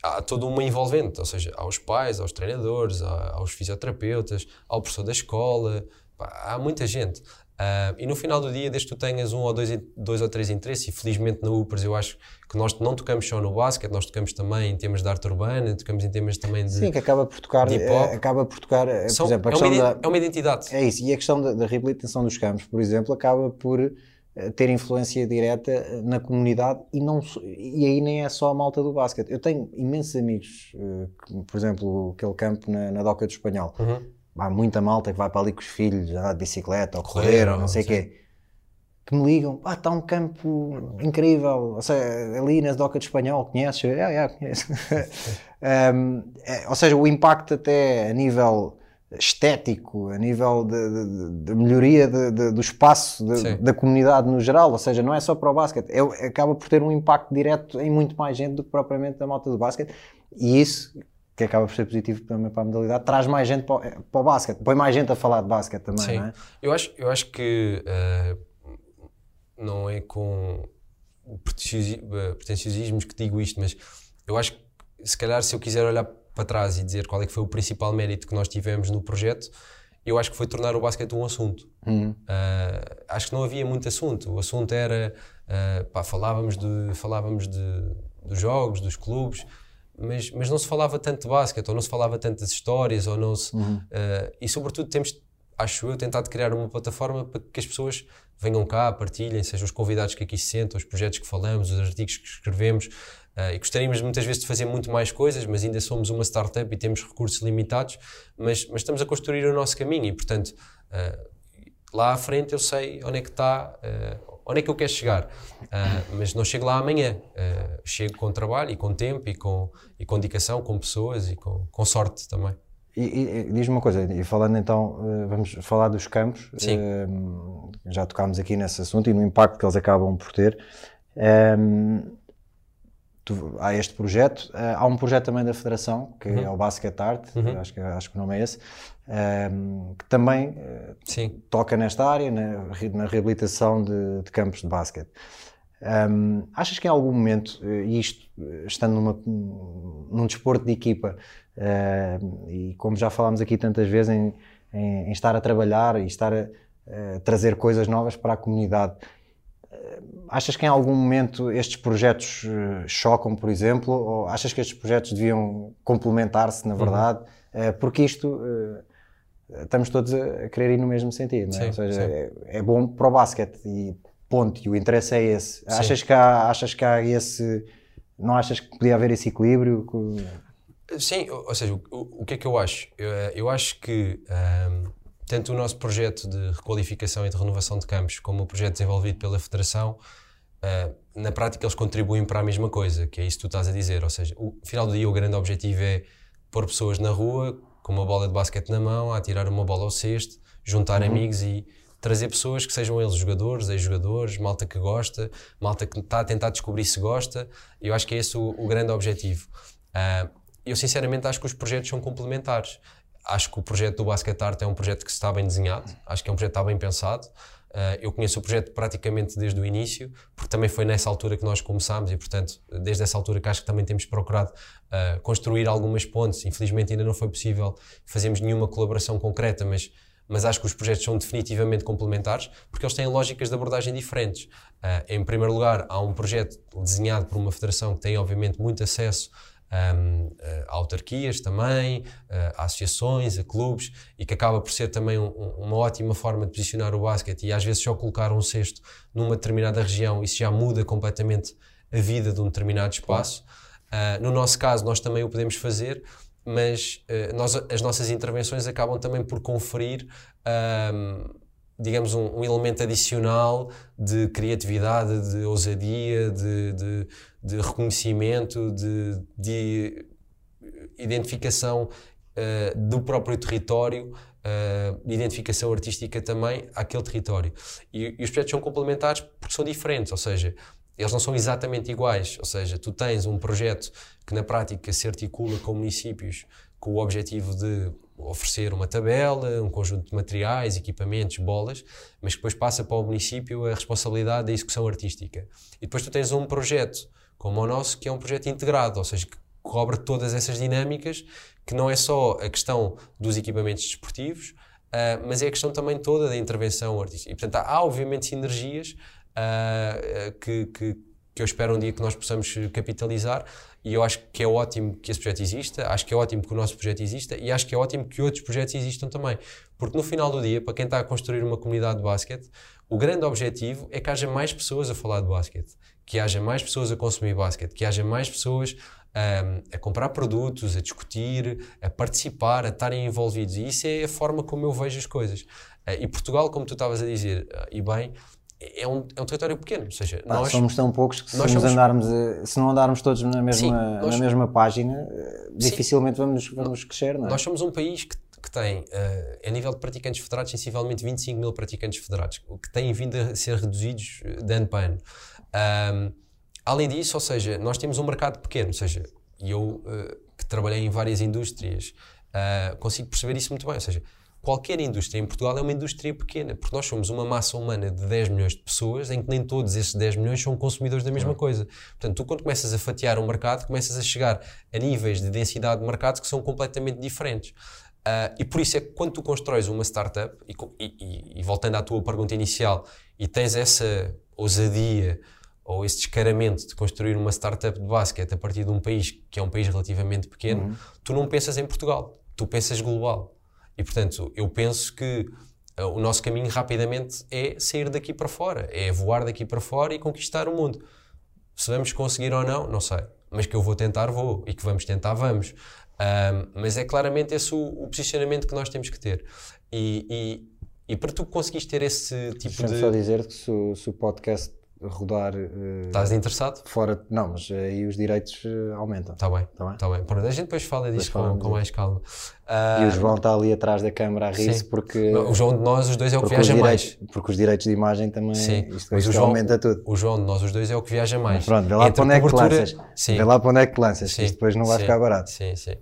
há toda uma envolvente, ou seja, aos pais, aos treinadores, aos fisioterapeutas, ao professor da escola, há muita gente. Ah, e no final do dia, desde que tu tenhas um ou dois, dois ou três interesses, e felizmente na UPERS eu acho que nós não tocamos só no basquete, nós tocamos também em temas de arte urbana, tocamos em temas também de. Sim, que acaba por tocar, eh, acaba por tocar, eh, por São- exemplo, a é, uma, da, é uma identidade. É isso, e a questão da, da reabilitação dos campos, por exemplo, acaba por ter influência direta eh, na comunidade e, não, e aí nem é só a malta do basquete. Eu tenho imensos amigos, eh, por exemplo, aquele campo na, na Doca do Espanhol. Uhum. Há muita malta que vai para ali com os filhos, andar de bicicleta ou Correr, correr, ou ou não sei o quê. Que me ligam, ah, está um campo incrível, ou seja, ali na Doca do Espanhol, conheces? É, é, conheço. Um, é, ou seja, o impacto até a nível estético, a nível de melhoria de- de- do espaço de- da comunidade no geral, ou seja, não é só para o basquete, é- acaba por ter um impacto direto em muito mais gente do que propriamente da malta do basquete, e isso, que acaba por ser positivo também para a modalidade, traz mais gente para o, para o basquete, põe mais gente a falar de basquete também, Sim. não é? Eu acho, eu acho que eh, não é com eh, pretenciosismos que digo isto, mas eu acho que se calhar se eu quiser olhar para trás e dizer qual é que foi o principal mérito que nós tivemos no projeto, eu acho que foi tornar o basquete um assunto. Eh, acho que não havia muito assunto. O assunto era, eh, pá, falávamos, de, falávamos de, dos jogos, dos clubes, mas, mas não se falava tanto de basquete, ou não se falava tanto das histórias, ou não se, eh, e sobretudo temos, acho eu, tentado criar uma plataforma para que as pessoas venham cá, partilhem, sejam os convidados que aqui se sentam, os projetos que falamos, os artigos que escrevemos, eh, e gostaríamos muitas vezes de fazer muito mais coisas, mas ainda somos uma startup e temos recursos limitados, mas, mas estamos a construir o nosso caminho e, portanto, eh, lá à frente eu sei onde é que está, eh, onde é que eu quero chegar, mas não chego lá amanhã. Chego com trabalho e com tempo e com, e com dedicação, com pessoas e com, com sorte também. E, e- diz-me uma coisa, e falando então, vamos falar dos campos, Sim. já tocámos aqui nesse assunto e no impacto que eles acabam por ter. Ehm, tu- há este projeto, eh, há um projeto também da Federação, que é o Basket Art, acho, que, acho que o nome é esse, ehm, que também eh, Sim, toca nesta área, na, na reabilitação de, de campos de basquete. Hum, achas que em algum momento, eh, isto estando numa, num desporto de equipa, eh, e como já falámos aqui tantas vezes, em, em- em estar a trabalhar e estar a, trazer coisas novas para a comunidade, achas que em algum momento estes projetos eh, chocam, por exemplo, ou achas que estes projetos deviam complementar-se, na verdade? Eh, porque isto. eh, estamos todos a querer ir no mesmo sentido, não é? Sim, ou seja, é, é bom para o basquete e ponto, e o interesse é esse. Achas que, há, achas que há esse. Não achas que podia haver esse equilíbrio? Sim, ou seja, o, o- que é que eu acho? Eu, eu acho que ahm, tanto o nosso projeto de requalificação e de renovação de campos como o projeto desenvolvido pela Federação, ah, na prática eles contribuem para a mesma coisa, que é isso que tu estás a dizer. Ou seja, o no final do dia o grande objetivo é pôr pessoas na rua com uma bola de basquete na mão, a tirar uma bola ao cesto, juntar amigos e trazer pessoas que sejam eles jogadores, ex-jogadores, malta que gosta, malta que está a tentar descobrir se gosta. Eu acho que é esse o, o grande objetivo. Ah, eu sinceramente acho que os projetos são complementares. Acho que o projeto do Basket Art é um projeto que está bem desenhado, acho que é um projeto que está bem pensado. Uh, eu conheço o projeto praticamente desde o início, porque também foi nessa altura que nós começámos e, portanto, desde essa altura que acho que também temos procurado uh, construir algumas pontes. Infelizmente ainda não foi possível fazermos nenhuma colaboração concreta, mas mas acho que os projetos são definitivamente complementares porque eles têm lógicas de abordagem diferentes. Uh, em primeiro lugar, há um projeto desenhado por uma federação que tem, obviamente, muito acesso um, a autarquias também, a associações, a clubes, e que acaba por ser também um, uma ótima forma de posicionar o basquete. E às vezes só colocar um cesto numa determinada região, isso já muda completamente a vida de um determinado espaço. Uh, no nosso caso, nós também o podemos fazer, mas uh, nós, as nossas intervenções acabam também por conferir, um, digamos, um, um, elemento adicional de criatividade, de ousadia, de, de, de reconhecimento, de, de identificação uh, do próprio território. Uh, identificação artística também àquele território. E, e os projetos são complementares porque são diferentes, ou seja, eles não são exatamente iguais. Ou seja, tu tens um projeto que na prática se articula com municípios com o objetivo de oferecer uma tabela, um conjunto de materiais, equipamentos, bolas, mas que depois passa para o município a responsabilidade da execução artística. E depois tu tens um projeto como o nosso, que é um projeto integrado, ou seja, que cobre todas essas dinâmicas, que não é só a questão dos equipamentos desportivos, uh, mas é a questão também toda da intervenção artística. E, portanto, há, há obviamente sinergias uh, que, que, que eu espero um dia que nós possamos capitalizar e eu acho que é ótimo que esse projeto exista, acho que é ótimo que o nosso projeto exista e acho que é ótimo que outros projetos existam também. Porque no final do dia, para quem está a construir uma comunidade de basquete, o grande objetivo é que haja mais pessoas a falar de basquete, que haja mais pessoas a consumir basquete, que haja mais pessoas um, a comprar produtos, a discutir, a participar, a estarem envolvidos. E isso é a forma como eu vejo as coisas. Uh, e Portugal, como tu estavas a dizer, uh, e bem, é um, é um território pequeno, ou seja, Pá, nós somos tão poucos que se, somos... andarmos, se não andarmos todos na mesma, Sim, nós... na mesma página, eh, dificilmente vamos, vamos crescer, não é? Nós somos um país que, que tem, uh, a nível de praticantes federados, sensivelmente 25 mil praticantes federados, que têm vindo a ser reduzidos de ano para ano. Um, além disso, ou seja, nós temos um mercado pequeno, ou seja, eu uh, que trabalhei em várias indústrias, uh, consigo perceber isso muito bem, ou seja, qualquer indústria em Portugal é uma indústria pequena, porque nós somos uma massa humana de 10 milhões de pessoas, em que nem todos esses 10 milhões são consumidores da mesma coisa. Portanto, tu quando começas a fatiar um mercado, começas a chegar a níveis de densidade de mercados que são completamente diferentes. Uh, e por isso é que quando tu constróis uma startup, e, e, e, voltando à tua pergunta inicial, e tens essa ousadia ou esse descaramento de construir uma startup de basquete a partir de um país que é um país relativamente pequeno, uhum. tu não pensas em Portugal, tu pensas global. E portanto, eu penso que uh, o nosso caminho rapidamente é sair daqui para fora, é voar daqui para fora e conquistar o mundo. Se vamos conseguir ou não, não sei. Mas que eu vou tentar, vou. E que vamos tentar, vamos. Mas é claramente esse o, o, posicionamento que nós temos que ter. E, e, e para tu conseguires ter esse tipo Deixa de. só dizer que se se o podcast rodar. Uh, Estás interessado? Fora, não, mas aí os direitos uh, aumentam. Está bem, está bem. Tá bem. Pronto, a gente depois fala disso com, com, mais calma. Uh, e o ah, João está ali atrás da câmara a rir-se porque. O João de nós, os dois, é o que viaja direitos, mais. Porque os direitos de imagem também. Sim, isto, mas isto o João, aumenta tudo. O João de nós, os dois, é o que viaja mais. Mas pronto, vê lá Entre para onde é que lanças. Sim. Vê lá para onde é que lanças, sim. depois não vai sim. ficar barato. Sim, sim.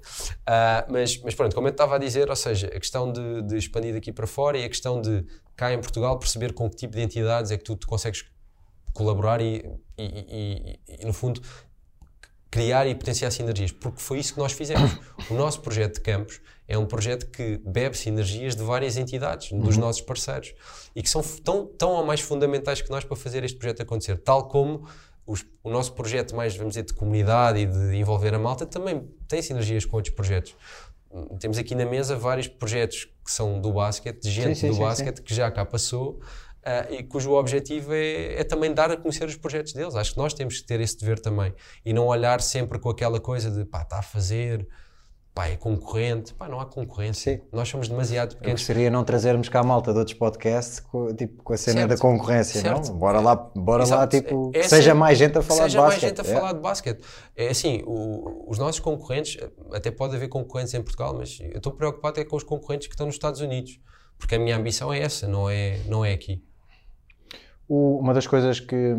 mas, mas pronto, como eu estava a dizer, ou seja, a questão de, de expandir daqui para fora e a questão de cá em Portugal perceber com que tipo de entidades é que tu te consegues colaborar e, e, e, e, no fundo, criar e potenciar sinergias, porque foi isso que nós fizemos. O nosso projeto de campos é um projeto que bebe sinergias de várias entidades, dos uhum. nossos parceiros, e que são tão, tão ou mais fundamentais que nós para fazer este projeto acontecer, tal como os, o nosso projeto mais, vamos dizer, de comunidade e de envolver a malta também tem sinergias com outros projetos. Temos aqui na mesa vários projetos que são do basquete, de gente sim, sim, do sim, basquete que já cá passou, Uh, e cujo objetivo é, é, também dar a conhecer os projetos deles. Acho que nós temos que ter esse dever também e não olhar sempre com aquela coisa de pá, está a fazer, pá, é concorrente. Pá, não há concorrência. Sim. Nós somos demasiado pequenos. Eu gostaria não trazermos cá a malta de outros podcasts com, tipo, com a cena certo. da concorrência, certo. não? Bora lá, bora lá tipo, é, seja assim, mais gente a falar de basquete. Seja mais gente a é. falar de basquete. É assim, o, os nossos concorrentes, até pode haver concorrentes em Portugal, mas eu estou preocupado é com os concorrentes que estão nos Estados Unidos. Porque a minha ambição é essa, não é, não é aqui. O, uma das coisas que,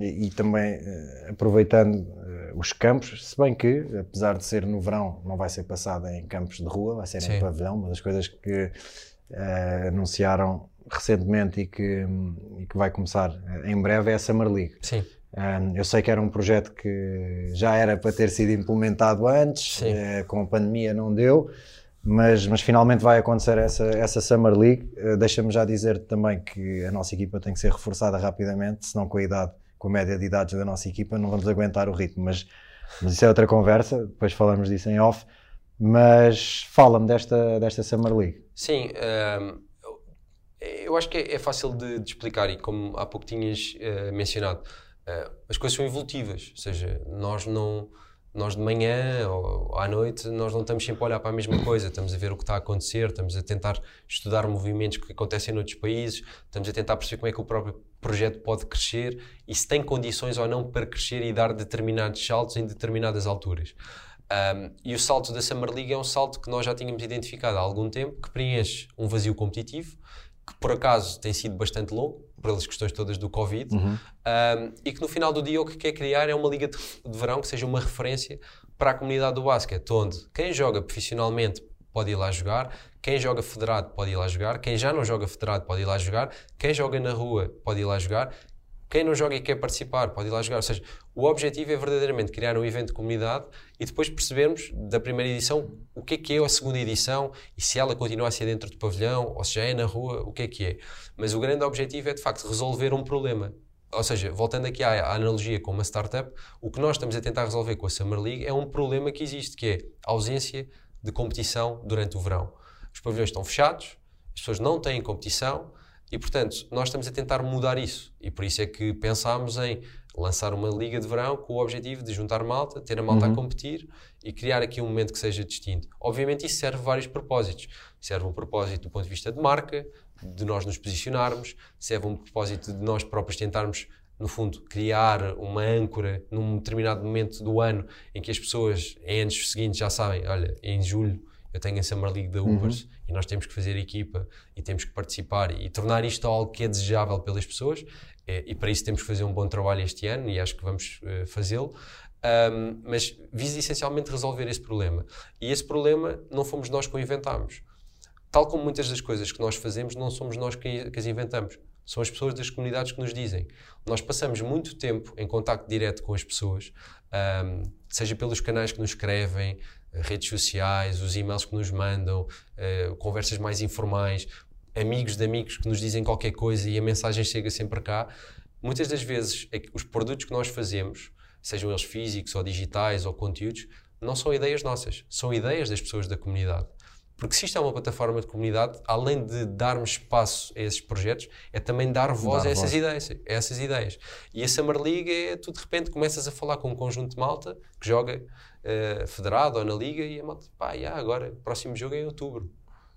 e, e também uh, aproveitando uh, os campos, se bem que, apesar de ser no verão, não vai ser passada em campos de rua, vai ser Sim. em pavilhão, uma das coisas que eh, anunciaram recentemente e que, e que vai começar eh, em breve é a Summer League. Sim. Um, eu sei que era um projeto que já era para ter sido implementado antes, eh, com a pandemia não deu, mas, mas finalmente vai acontecer essa, essa Summer League. Eh, Deixa-me já dizer também que a nossa equipa tem que ser reforçada rapidamente, senão com a idade, com a média de idades da nossa equipa, não vamos aguentar o ritmo. Mas, mas isso é outra conversa, depois falamos disso em off. Mas fala-me desta, desta Summer League. Sim, ehm, eu acho que é, é fácil de, de explicar e como há pouco tinhas eh, mencionado, eh, as coisas são evolutivas, ou seja, nós não, nós de manhã ou à noite, nós não estamos sempre a olhar para a mesma coisa, estamos a ver o que está a acontecer, estamos a tentar estudar movimentos que acontecem noutros países, estamos a tentar perceber como é que o próprio projeto pode crescer e se tem condições ou não para crescer e dar determinados saltos em determinadas alturas. Um, e o salto da Summer League é um salto que nós já tínhamos identificado há algum tempo, que preenche um vazio competitivo, que por acaso tem sido bastante longo, pelas questões todas do Covid, um, e que no final do dia o que quer criar é uma liga de, de verão que seja uma referência para a comunidade do basquete, onde quem joga profissionalmente pode ir lá jogar, quem joga federado pode ir lá jogar, quem já não joga federado pode ir lá jogar, quem joga na rua pode ir lá jogar, quem não joga e quer participar pode ir lá jogar. Ou seja, o objetivo é verdadeiramente criar um evento de comunidade e depois percebermos da primeira edição o que é que é a segunda edição e se ela continua a ser dentro do pavilhão ou se já é na rua, o que é que é. Mas o grande objetivo é de facto resolver um problema. Ou seja, voltando aqui à, à analogia com uma startup, o que nós estamos a tentar resolver com a Summer League é um problema que existe, que é a ausência de competição durante o verão. Os pavilhões estão fechados, as pessoas não têm competição, e, portanto, nós estamos a tentar mudar isso. E por isso é que pensámos em lançar uma liga de verão com o objetivo de juntar malta, ter a malta a competir e criar aqui um momento que seja distinto. Obviamente isso serve vários propósitos. Serve um propósito do ponto de vista de marca, de nós nos posicionarmos, serve um propósito de nós próprios tentarmos no fundo, criar uma âncora num determinado momento do ano em que as pessoas, em anos seguintes, já sabem: olha, em julho eu tenho a Summer League da Ubers Uhum. e nós temos que fazer equipa e temos que participar e tornar isto algo que é desejável pelas pessoas. Eh, E, para isso temos que fazer um bom trabalho este ano e acho que vamos eh, fazê-lo. Ahm, mas visa essencialmente resolver esse problema. E esse problema não fomos nós que o inventámos. Tal como muitas das coisas que nós fazemos, não somos nós que, que as inventamos. São as pessoas das comunidades que nos dizem. Nós passamos muito tempo em contacto direto com as pessoas, ahm, seja pelos canais que nos escrevem, redes sociais, os e-mails que nos mandam, eh, conversas mais informais, amigos de amigos que nos dizem qualquer coisa e a mensagem chega sempre cá. Muitas das vezes, é que os produtos que nós fazemos, sejam eles físicos ou digitais ou conteúdos, não são ideias nossas, são ideias das pessoas da comunidade. Porque se isto é uma plataforma de comunidade, além de darmos espaço a esses projetos, é também dar voz Dar a essas voz. ideias, a essas ideias. E a Summer League é tu de repente começas a falar com um conjunto de malta que joga eh, federado ou na liga e a malta, pá, já, agora, o próximo jogo é em outubro.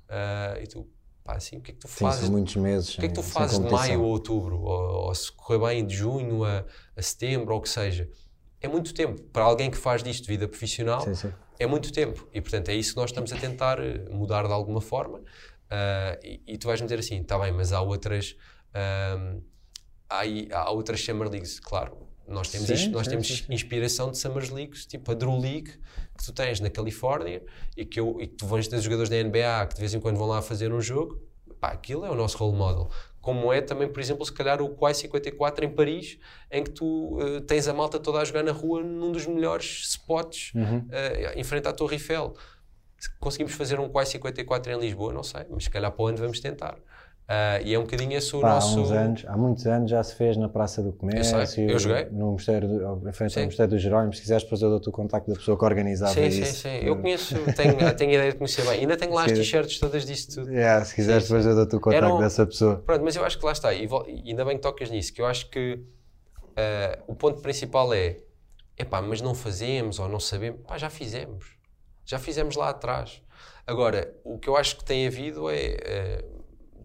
Ah, e tu, pá, assim, o que é que tu Sim, fazes? são muitos meses. O que é que tu fazes de maio a outubro? Ou, ou se correr bem de junho a, a setembro ou o que seja? É muito tempo. Para alguém que faz disto vida profissional, Sim, sim. é muito tempo. E portanto é isso que nós estamos a tentar eh, mudar de alguma forma. Ah, e, e tu vais-me dizer assim, está bem, mas há outras. há, há outras Summer Leagues, claro. Nós temos, Sim, isto- nós sim, temos sim, sim. inspiração de Summers Leagues, tipo a Drew League, que tu tens na Califórnia e que, eu, e que tu vais ter jogadores da NBA que de vez em quando vão lá fazer um jogo. Pá, aquilo é o nosso role model. Como é também, por exemplo, se calhar o Quai 54 em Paris, em que tu eh, tens a malta toda a jogar na rua num dos melhores spots Uhum. eh, em frente à Torre Eiffel. Se conseguimos fazer um Quai 54 em Lisboa, não sei, mas se calhar para onde vamos tentar. Ah, e é um bocadinho esse o Pá, nosso. há, anos, há muitos anos já se fez na Praça do Comércio, sei, eu joguei. no Mosteiro, do- em frente Sim. ao Mosteiro dos Jerónimos. Se quiseres, depois eu dou-te o contacto da pessoa que organizava Sim, isso. sim, sim. Eu conheço, tenho, tenho ideia de conhecer bem. Ainda tenho lá as Sim. t-shirts todas disto tudo. Yeah, se quiseres, Sim, depois eu dou-te o contacto um- dessa pessoa. Pronto, mas eu acho que lá está, e, ainda bem que tocas nisso, que eu acho que ah, o ponto principal é epá, mas não fazemos ou não sabemos, pá, já fizemos, já fizemos lá atrás. Agora, o que eu acho que tem havido é ah,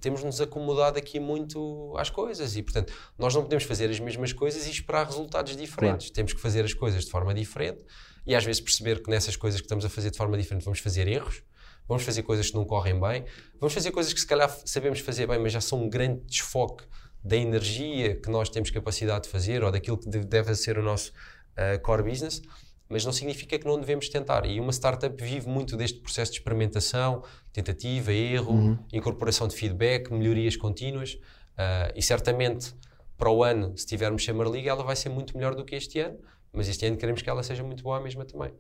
temos-nos acomodado aqui muito às coisas e, portanto, nós não podemos fazer as mesmas coisas e esperar resultados diferentes. Temos que fazer as coisas de forma diferente e às vezes perceber que nessas coisas que estamos a fazer de forma diferente vamos fazer erros, vamos fazer coisas que não correm bem, vamos fazer coisas que se calhar sabemos fazer bem, mas já são um grande desfoque da energia que nós temos capacidade de fazer ou daquilo que deve- deve ser o nosso uh, core business, mas não significa que não devemos tentar. E uma startup vive muito deste processo de experimentação, tentativa, erro, uhum. incorporação de feedback, melhorias contínuas. Uh, e certamente para o ano, se tivermos Summer League, ela vai ser muito melhor do que este ano, mas este ano queremos que ela seja muito boa mesma também.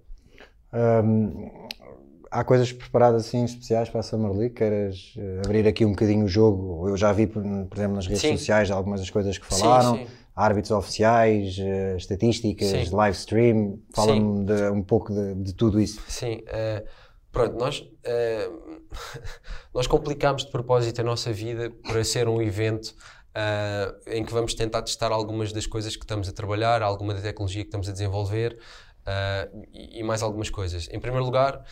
Um, há coisas preparadas assim especiais para a Summer League? Queres uh, abrir aqui um bocadinho o jogo? Eu já vi, por, por exemplo, nas redes sim. sociais algumas das coisas que falaram. Sim, sim. Árbitros oficiais, uh, estatísticas, live stream. Fala-me um pouco de, de, tudo isso. Sim. Uh, pronto, nós, nós complicámos de propósito a nossa vida para ser um evento Uh, em que vamos tentar testar algumas das coisas que estamos a trabalhar, alguma da tecnologia que estamos a desenvolver uh, e, e, mais algumas coisas. Em primeiro lugar,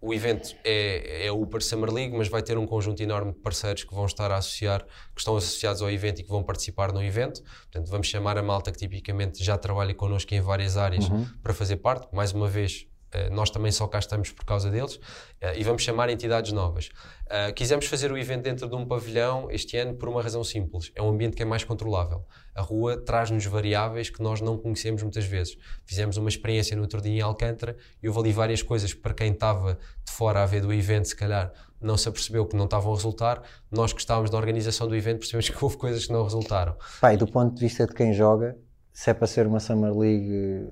o evento é, é o Uber Summer League, mas vai ter um conjunto enorme de parceiros que vão estar a associar, que estão associados ao evento e que vão participar no evento. Portanto, vamos chamar a malta que tipicamente já trabalha connosco em várias áreas uhum. para fazer parte. Mais uma vez, nós também só cá estamos por causa deles eh, e vamos chamar entidades novas. Uh, quisemos fazer o evento dentro de um pavilhão este ano por uma razão simples: é um ambiente que é mais controlável. A rua traz-nos variáveis que nós não conhecemos muitas vezes. Fizemos uma experiência no outro dia em Alcântara e houve ali várias coisas que, para quem estava de fora a ver do evento, se calhar não se apercebeu que não estavam a resultar. Nós que estávamos na organização do evento percebemos que houve coisas que não resultaram. Pai, do ponto de vista de quem joga, se é para ser uma Summer League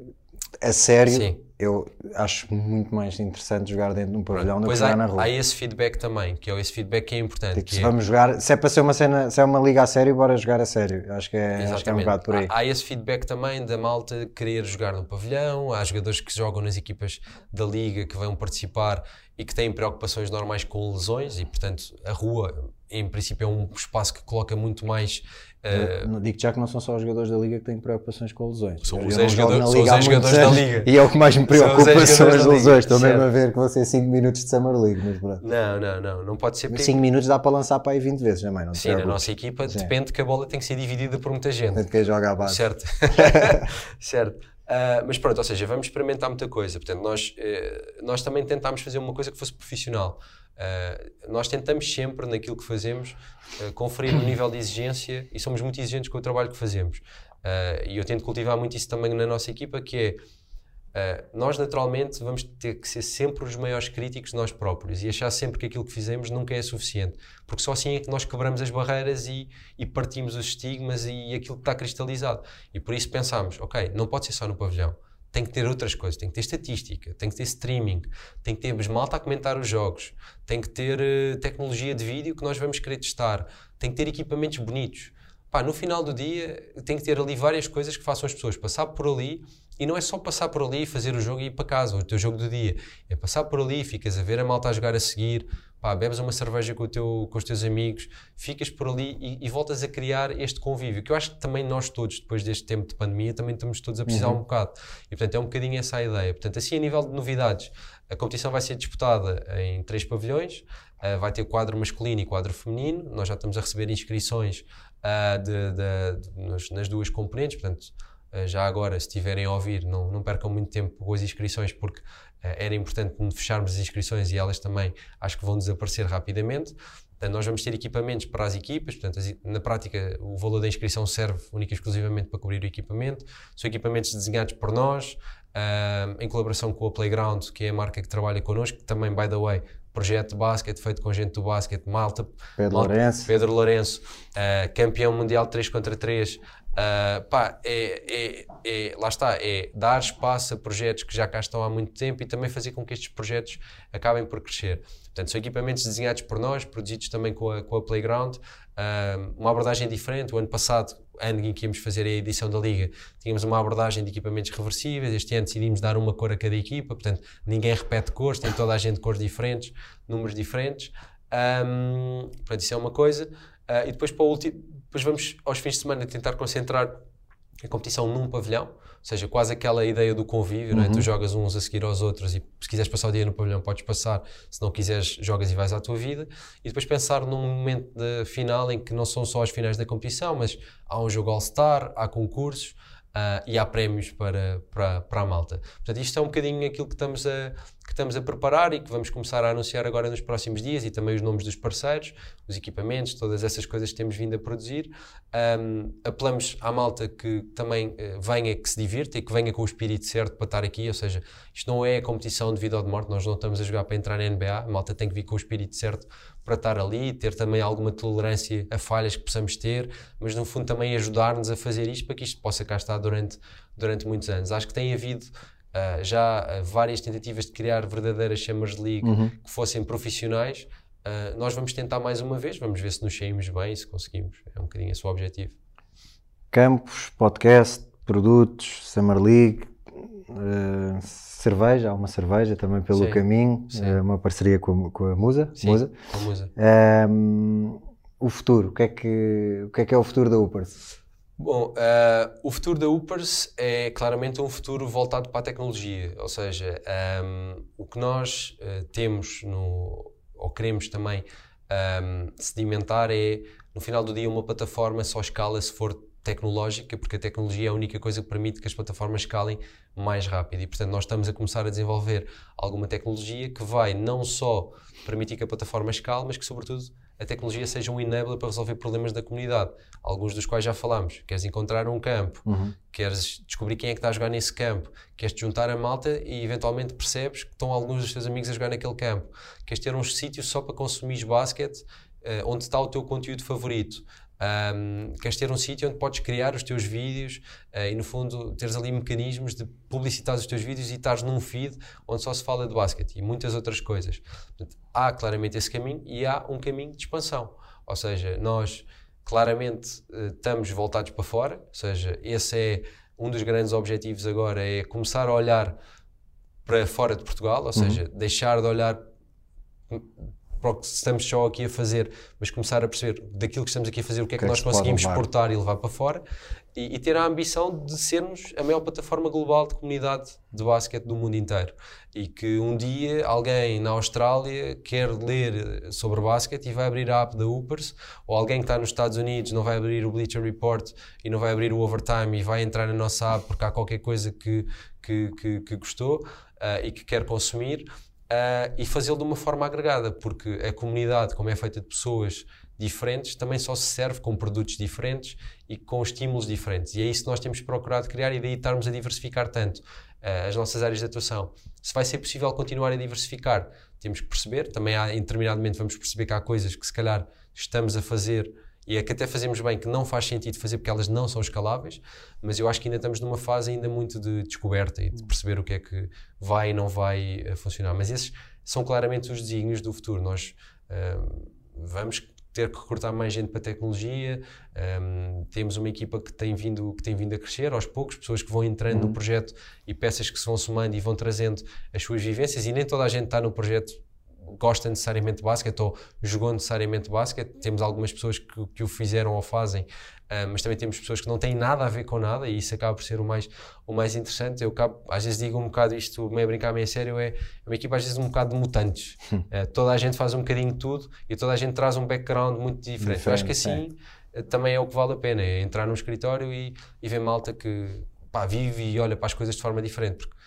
a sério. Sim eu acho muito mais interessante jogar dentro de um pavilhão do que jogar há, na rua. Há esse feedback também, que é esse feedback que é importante. Tipo, que se é... vamos jogar, se é para ser uma cena, se é uma liga a sério, bora jogar a sério. Acho que é, acho que é um bocado por aí. Há, há, esse feedback também da malta querer jogar no pavilhão, há jogadores que jogam nas equipas da liga que vão participar e que têm preocupações normais com lesões e, portanto, a rua em princípio é um espaço que coloca muito mais Uh, digo já que não são só os jogadores da Liga que têm preocupações com lesões. São os ex-jogadores jogadores da Liga. E é o que mais me preocupa são, as lesões. Estou mesmo a ver que vão ser 5 minutos de Summer League. Mas pronto. Não, não, não. Não pode ser. 5 minutos dá para lançar para aí 20 vezes também. Não Sim, na nossa equipa Sim. depende que a bola tem que ser dividida por muita gente. Depende de quem joga a base. Certo. certo. Uh, mas pronto, ou seja, vamos experimentar muita coisa. Portanto, nós, uh, nós também tentámos fazer uma coisa que fosse profissional. Uh, nós tentamos sempre, naquilo que fazemos, uh, conferir um nível de exigência e somos muito exigentes com o trabalho que fazemos. Uh, e eu tento cultivar muito isso também na nossa equipa, que é nós naturalmente vamos ter que ser sempre os maiores críticos de nós próprios e achar sempre que aquilo que fizemos nunca é suficiente, porque só assim é que nós quebramos as barreiras e, e partimos os estigmas e aquilo que está cristalizado. E por isso pensamos, ok, não pode ser só no pavilhão tem que ter outras coisas, tem que ter estatística, tem que ter streaming, tem que ter malta a comentar os jogos, tem que ter uh, tecnologia de vídeo que nós vamos querer testar, tem que ter equipamentos bonitos. Pá, no final do dia tem que ter ali várias coisas que façam as pessoas passar por ali e não é só passar por ali e fazer o jogo e ir para casa, o teu jogo do dia. É passar por ali, ficas a ver a malta a jogar a seguir, pá, bebes uma cerveja com, teu, com os teus amigos, ficas por ali e, e, voltas a criar este convívio, que eu acho que também nós todos, depois deste tempo de pandemia, também estamos todos a precisar uhum. um bocado. E portanto é um bocadinho essa a ideia. Portanto, assim a nível de novidades, a competição vai ser disputada em três pavilhões, uh, vai ter quadro masculino e quadro feminino, nós já estamos a receber inscrições uh, de, de, de, nas, nas duas componentes, portanto eh, já agora, se estiverem a ouvir, não, não percam muito tempo com as inscrições, porque eh, era importante fecharmos as inscrições e elas também acho que vão desaparecer rapidamente. Portanto, nós vamos ter equipamentos para as equipas, portanto, na prática, o valor da inscrição serve única e exclusivamente para cobrir o equipamento. São equipamentos desenhados por nós, uh, em colaboração com a Playground, que é a marca que trabalha connosco, que também, by the way, projeto de basquete feito com gente do basquete, Malta, Pedro Malta, Lourenço, Pedro Lourenço uh, campeão mundial 3 contra 3, Uh, pá, é, é, é, lá está, é dar espaço a projetos que já cá estão há muito tempo e também fazer com que estes projetos acabem por crescer. Portanto, são equipamentos desenhados por nós, produzidos também com a, com a Playground, uh, uma abordagem diferente. O ano passado, ano em que íamos fazer a edição da Liga, tínhamos uma abordagem de equipamentos reversíveis. Este ano decidimos dar uma cor a cada equipa, portanto, ninguém repete cores, tem toda a gente cores diferentes, números diferentes. Um, portanto, isso é uma coisa. Uh, e depois, para o último depois vamos aos fins de semana tentar concentrar a competição num pavilhão, seja, quase aquela ideia do convívio, uhum. não é? tu uhum. jogas uns a seguir aos outros e se quiseres passar o dia no pavilhão podes passar, se não quiseres jogas e vais à tua vida e depois pensar num momento final em que não são só as finais da competição, mas há um jogo All-Star, há concursos uh, e há prémios para, para, para a malta. Portanto, isto é um bocadinho aquilo que estamos, a, que estamos a preparar e que vamos começar a anunciar agora nos próximos dias e também os nomes dos parceiros, os equipamentos, todas essas coisas que temos vindo a produzir. Um, apelamos à malta que também uh, venha, que se divirta e que venha com o espírito certo para estar aqui, ou seja, isto não é competição de vida ou de morte, nós não estamos a jogar para entrar na NBA, a malta tem que vir com o espírito certo para estar ali, ter também alguma tolerância a falhas que possamos ter, mas no fundo também ajudar-nos a fazer isto para que isto possa cá estar durante, durante muitos anos. Acho que tem havido uh, já uh, várias tentativas de criar verdadeiras Champions League uhum. que fossem profissionais. Uh, nós vamos tentar mais uma vez, vamos ver se nos saímos bem, se conseguimos. É um bocadinho esse o objetivo. Campos, podcast, produtos, Summer League, cerveja, há uma cerveja também pelo sim, caminho, sim. Uma parceria com a, com a Musa. Sim, Musa. Com a Musa. Um, o futuro, o que, é que, o que é que é o futuro da Upers? Bom, uh, o futuro da Upers é claramente um futuro voltado para a tecnologia, ou seja, um, o que nós uh, temos no, ou queremos também um, sedimentar é, no final do dia, uma plataforma só escala se for tecnológica, porque a tecnologia é a única coisa que permite que as plataformas escalem mais rápido. E, portanto, nós estamos a começar a desenvolver alguma tecnologia que vai não só permitir que a plataforma escale, mas que, sobretudo, a tecnologia seja um enabler para resolver problemas da comunidade, alguns dos quais já falámos. Queres encontrar um campo, uhum. queres descobrir quem é que está a jogar nesse campo, queres te juntar a malta e eventualmente percebes que estão alguns dos teus amigos a jogar naquele campo. Queres ter um sítio só para consumir basquete, uh, onde está o teu conteúdo favorito. Um, queres ter um sítio onde podes criar os teus vídeos uh, e, no fundo, teres ali mecanismos de publicitar os teus vídeos e estares num feed onde só se fala de basquete e muitas outras coisas. Portanto, há claramente esse caminho e há um caminho de expansão. Ou seja, nós claramente uh, estamos voltados para fora, ou seja, esse é um dos grandes objetivos agora, é começar a olhar para fora de Portugal, ou uhum. seja, deixar de olhar para o que estamos só aqui a fazer, mas começar a perceber daquilo que estamos aqui a fazer, o que é que, que, é nós conseguimos exportar e levar para fora e, e, ter a ambição de sermos a maior plataforma global de comunidade de basquete do mundo inteiro. E que um dia alguém na Austrália quer ler sobre basquete e vai abrir a app da Upers, ou alguém que está nos Estados Unidos não vai abrir o Bleacher Report e não vai abrir o Overtime e vai entrar na nossa app porque há qualquer coisa que, que, que, que gostou uh, e que quer consumir uh, e fazê-lo de uma forma agregada, porque a comunidade, como é feita de pessoas diferentes, também só se serve com produtos diferentes e com estímulos diferentes. E é isso que nós temos procurado criar e daí estarmos a diversificar tanto uh, as nossas áreas de atuação. Se vai ser possível continuar a diversificar, temos que perceber. Também há, em determinado momento, vamos perceber que há coisas que se calhar estamos a fazer e é que até fazemos bem que não faz sentido fazer porque elas não são escaláveis, mas eu acho que ainda estamos numa fase ainda muito de descoberta e de perceber o que é que vai e não vai uh, funcionar. Mas esses são claramente os desígnios do futuro. Nós uh, vamos ter que recrutar mais gente para a tecnologia, um, temos uma equipa que tem, vindo, que tem vindo a crescer aos poucos, pessoas que vão entrando uhum. no projeto e peças que se vão somando e vão trazendo as suas vivências e nem toda a gente está no projeto gosta necessariamente de basquete ou jogou necessariamente basquete. Temos algumas pessoas que, que o fizeram ou fazem, uh, mas também temos pessoas que não têm nada a ver com nada e isso acaba por ser o mais, o mais interessante. Eu acabo, às vezes digo um bocado isto, meio a brincar, meio a sério, é, é uma equipa às vezes um bocado de mutantes. uh, toda a gente faz um bocadinho de tudo e toda a gente traz um background muito diferente. diferente Eu acho que assim é. também é o que vale a pena, é entrar num escritório e, e ver malta que pá, vive e olha para as coisas de forma diferente. Porque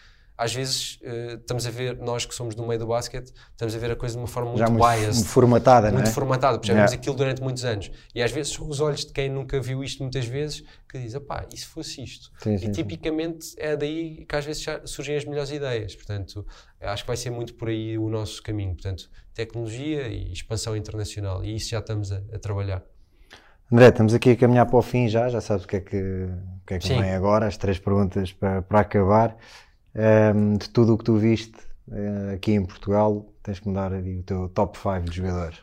às vezes uh, estamos a ver, nós que somos do meio do basquete, estamos a ver a coisa de uma forma muito, muito biased. formatada, Muito é? formatada, porque já vimos aquilo durante muitos anos. E às vezes os olhos de quem nunca viu isto muitas vezes que diz, pá, e se fosse isto? Sim, sim, e tipicamente sim. é daí que às vezes surgem as melhores ideias. Portanto, acho que vai ser muito por aí o nosso caminho. Portanto, tecnologia e expansão internacional. E isso já estamos a, a trabalhar. André, estamos aqui a caminhar para o fim já, já sabes o que é que, o que, é que vem agora, as três perguntas para, para acabar um, de tudo o que tu viste uh, aqui em Portugal, tens que me dar ali o teu top 5 de jogadores.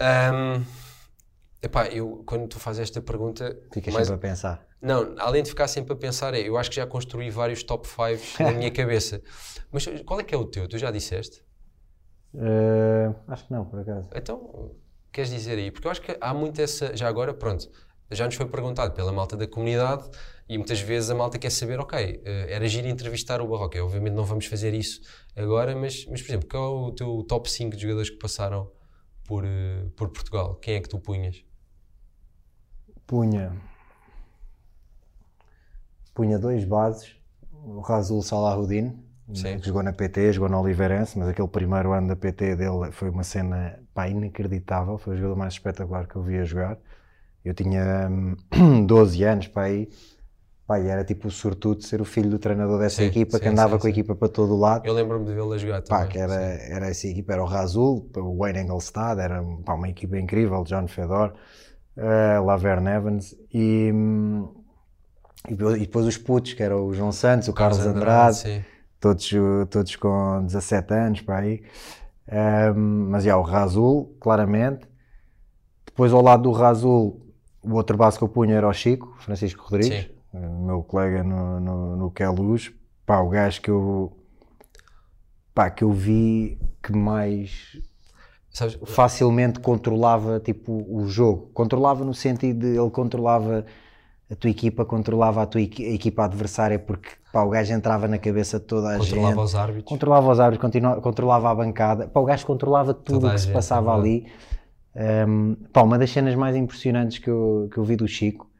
Um, epá, eu quando tu fazes esta pergunta. Ficas mais... sempre a pensar. Não, além de ficar sempre a pensar, é, eu acho que já construí vários top 5 na minha cabeça. Mas qual é que é o teu? Tu já disseste? Uh, acho que não, por acaso. Então, queres dizer aí? Porque eu acho que há muito essa. Já agora, pronto, já nos foi perguntado pela malta da comunidade e muitas vezes a malta quer saber, ok, eh, era giro entrevistar o Barroca. Obviamente não vamos fazer isso agora, mas, mas por exemplo, qual é o teu top 5 de jogadores que passaram por, eh, por Portugal? Quem é que tu punhas? Punha. punha dois bases, o Razul Salahuddin, Sim. que jogou na PT, jogou na Oliveirense, mas aquele primeiro ano da PT dele foi uma cena pá, inacreditável, foi o jogador mais espetacular que eu vi a jogar. Eu tinha hum, 12 anos para aí, pá, e era tipo o sortudo de ser o filho do treinador dessa Sim, equipa, que sim, andava sim, com a equipa para todo o lado. Eu lembro-me de vê-lo a jogar Pá, também. que era, era essa equipa, era o Razul, o Wayne Engelstad, era pá, uma equipa incrível, John Fedor, uh, Laverne Evans e, e depois- os putos, que era o João Santos, o Carlos, Andrade, sim. todos, todos com 17 anos para aí. Um, mas já, o Razul, claramente. Depois ao lado do Razul, o outro base que eu punha era o Chico, Francisco Rodrigues, meu colega no, no, no Queluz. Pá, o gajo que eu, pá, que eu vi que mais Sabes, facilmente controlava tipo o jogo. Controlava no sentido de ele controlava a tua equipa, controlava a tua equi- a equipa adversária porque pá, o gajo entrava na cabeça de toda a controlava gente. os árbitros. Controlava os árbitros, controlava a bancada. Pá, o gajo controlava tudo o que se gente, passava é ali. Um, pá, uma das cenas mais impressionantes que eu, que eu vi do Chico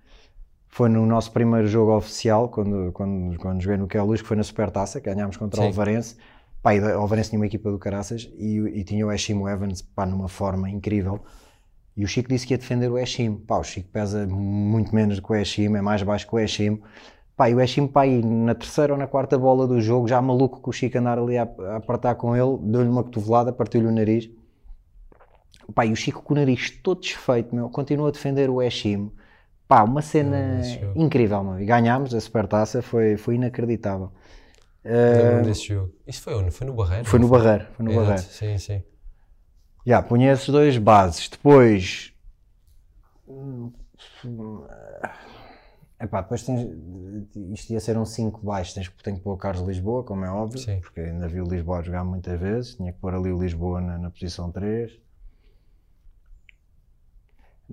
foi no nosso primeiro jogo oficial, quando, quando, quando joguei no Queluz, que foi na Supertaça, que ganhámos contra o Sim. Alvarense. Pá, o Alvarense tinha uma equipa do Caraças e, e tinha o Eshimo Evans pá, numa forma incrível. E o Chico disse que ia defender o Eshim. Pá, o Chico pesa muito menos do que o Eshim, é mais baixo que o Eshim. Pá, e o Eshim, pá, aí na terceira ou na quarta bola do jogo, já maluco com o Chico andar ali a, a apertar com ele, deu-lhe uma cotovelada, partiu-lhe o nariz. Pá, e o Chico com o nariz todo desfeito, meu, continua a defender o Eshim. Pá, uma cena incrível. E ganhámos a Supertaça, foi, foi inacreditável. Lembro-me desse jogo. Isso foi onde? Foi no Barreiro? Foi no Barreiro, foi no Exato, Barreiro. Sim, sim. Já, punha esses dois bases. Depois. Epá, depois tens. Isto ia ser um 5 baixo. Tens, tenho que pôr o Carlos Lisboa, como é óbvio, Sim. porque ainda vi o Lisboa jogar muitas vezes. Tinha que pôr ali o Lisboa na, na posição 3.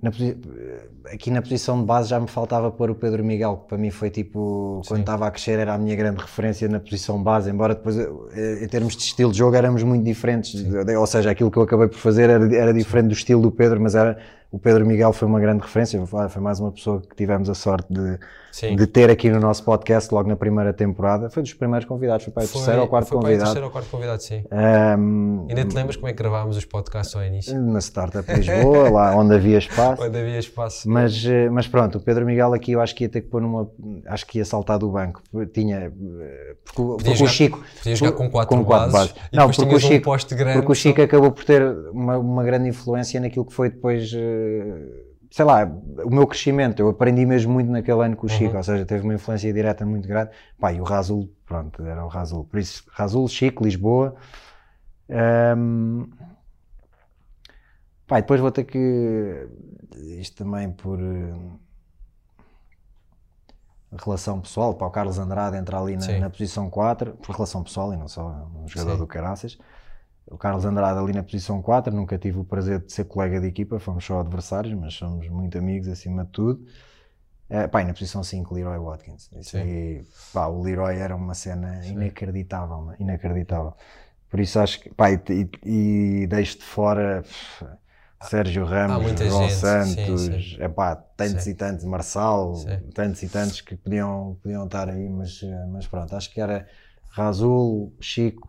Na posi- aqui na posição de base já me faltava pôr o Pedro Miguel, que para mim foi tipo, quando Sim. estava a crescer, era a minha grande referência na posição base, embora depois, eh, em termos de estilo de jogo, éramos muito diferentes. Ou seja, aquilo que eu acabei por fazer era, era diferente do estilo do Pedro, mas era, o Pedro Miguel foi uma grande referência. Foi foi mais uma pessoa que tivemos a sorte de, Sim. de ter aqui no nosso podcast logo na primeira temporada. Foi dos primeiros convidados, foi para o Foi- terceiro ou quarto foi para o convidado. terceiro ou quarto convidado, sim. Ahm, Ainda te lembras como é que gravámos os podcasts ao início? na Startup Lisboa, lá onde havia espaço. Onde havia espaço. Mas, eh, mas pronto, o Pedro Miguel aqui eu acho que ia ter que pôr numa. Acho que ia saltar do banco. Tinha. eh, Porque, o- porque o jogar- Chico. podia jogar com quatro bases bases. e Não, porque o, um Chico, poste grande porque o só- Chico acabou por ter uma, uma grande influência naquilo que foi depois. Sei lá, o meu crescimento. Eu aprendi mesmo muito naquele ano com o Uhum. Chico, ou seja, teve uma influência direta muito grande. Pá, e o Razul, pronto, era o Razul. Por isso, Razul, Chico, Lisboa. Ahm, Pá, depois vou ter que. Isto também por. eh, Relação pessoal, para o Carlos Andrade entrar ali na, na posição 4, por relação pessoal e não só um jogador Sim. do Caraças. O Carlos Andrade ali na posição 4, nunca tive o prazer de ser colega de equipa, fomos só adversários, mas somos muito amigos acima de tudo. Eh, pá, na posição 5, Leroy Watkins. Isso Sim. aí, pá, o Leroy era uma cena inacreditável, mano, inacreditável. Por isso acho que, pá, e, e, e deixo de fora pff, Sérgio Ramos, João gente, Santos, sim, sim. epá, tantos Sim. e tantos, Marçal, Sim. tantos e tantos que podiam, podiam estar aí, mas, eh, mas pronto, acho que era Razul, Chico,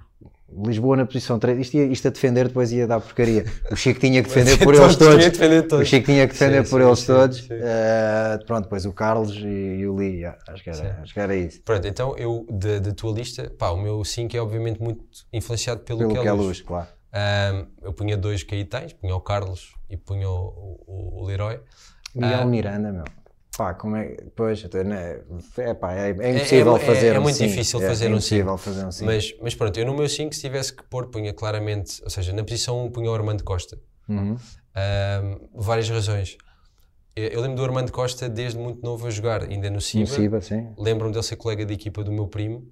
Lisboa na posição 3, isto, ia- isto a defender depois ia dar porcaria. O Chico tinha que defender por eles Todos que defender. O Chico tinha que defender Sim, por sim, eles sim, todos. Eh, pronto, depois o Carlos e, e o Lee, yeah, acho, que era, acho que era isso. Pronto, então eu, da, tua lista, pá, o meu 5 é obviamente muito influenciado pelo, Pelo que é que é luz. luz, claro. Ahm, eu punha dois caetães, punha o Carlos e punha o, o, o Leroy. Miguel Ah. Miranda, meu. Pá, como é. Pois, né, é, pá, é, é impossível é- fazer é um muito difícil É, fazer é um impossível fazer um 5. Mas, mas pronto, eu no meu 5, se tivesse que pôr, punha claramente, ou seja, na posição 1 punha o Armando Costa. Uhum. Ahm, várias razões. Eu, eu lembro do Armando Costa desde muito novo a jogar, ainda no Ciba. Impossível, sim. Lembro-me dele ser colega de equipa do meu primo.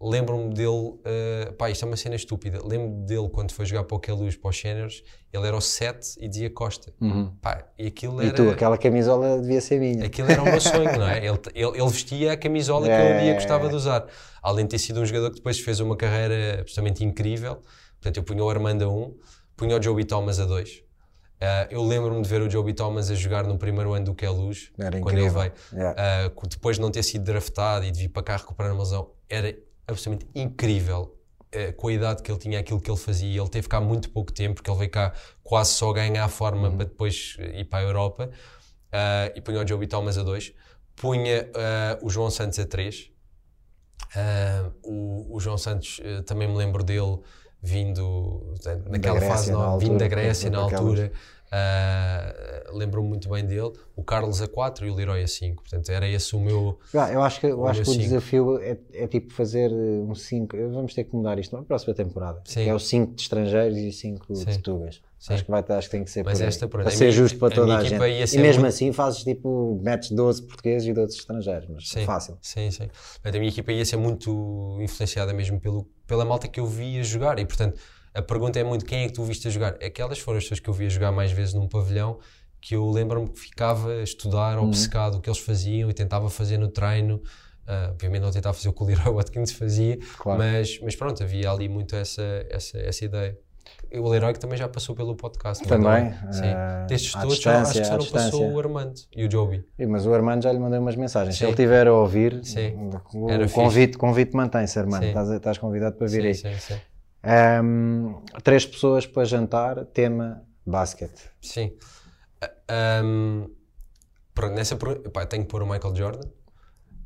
Lembro-me dele, eh, pá, isto é uma cena estúpida. Lembro-me dele quando foi jogar para o Queluz, para os Séniores, ele era o 7 e dizia Costa. Pá, e aquilo E era. tu, aquela camisola devia ser minha. Aquilo era o meu sonho, não é? Ele, ele, ele vestia a camisola que eu um dia É. gostava de usar. Além de ter sido um jogador que depois fez uma carreira absolutamente incrível. Portanto, eu punha o Armando a 1, punha o Joey Thomas a 2. Uh, eu lembro-me de ver o Joby Thomas a jogar no primeiro ano do que é luz, Era quando ele veio. Yeah. Uh, depois de não ter sido draftado e de vir para cá recuperar uma lesão, era absolutamente incrível uh, com a idade que ele tinha, aquilo que ele fazia. Ele teve cá muito pouco tempo, porque ele veio cá quase só ganhar a forma Uhum. para depois ir para a Europa. Uh, e punha o Joby Thomas a 2, punha uh, o João Santos a 3. o, o João Santos uh, também me lembro dele vindo naquela Grécia, fase na vindo da Grécia na daquelas- altura. Uh, lembro-me muito bem dele, o Carlos a 4 e o Leroy a 5. Portanto, era esse o meu. Ah, eu acho que, eu O acho que o desafio é, é tipo fazer eh, um 5. Vamos ter que mudar isto na próxima temporada. Sim. É o 5 de estrangeiros e 5 de tugas. Sim. Acho que, vai, acho que tem que ser Mas por esta, pronto, para ser justo para toda a, gente. E mesmo muito- assim fazes tipo, metes 12 portugueses e 12 estrangeiros, mas Sim, fácil. Sim, sim. Portanto, a minha equipa ia ser muito influenciada mesmo pelo, pela malta que eu via jogar. E, portanto, a pergunta é muito quem é que tu viste a jogar? Aquelas foram as pessoas que eu via jogar mais vezes num pavilhão que eu lembro-me que ficava a estudar, Uhum. obcecado o que eles faziam e tentava fazer no treino. Ah, obviamente não tentava fazer o que o Leroy Watkins fazia, Claro. mas, mas pronto, havia ali muito essa, essa, essa ideia. O Leroy que também já passou pelo podcast. não é? Também, Sim. eh, Destes todos, acho que só não passou o Armando e o Joby. Mas o Armando já lhe mandei umas mensagens. Se Sim. ele estiver a ouvir, Sim. o Era convite, convite mantém-se, Armando. Estás, estás convidado para vir Sim, aí. sim, sim. Ahm, três pessoas para jantar, tema basquete. Sim. Ahm, pronto, nessa pá, tenho que pôr o Michael Jordan.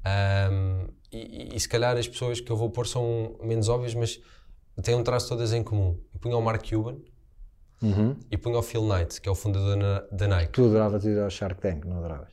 Ahm, e, e- e se calhar as pessoas que eu vou pôr são menos óbvias, mas têm um traço todas em comum. Eu punho o Mark Cuban Uhum. e punho o Phil Knight, que é o fundador na- da Nike. Tu adoravas ir ao Shark Tank, não adoravas?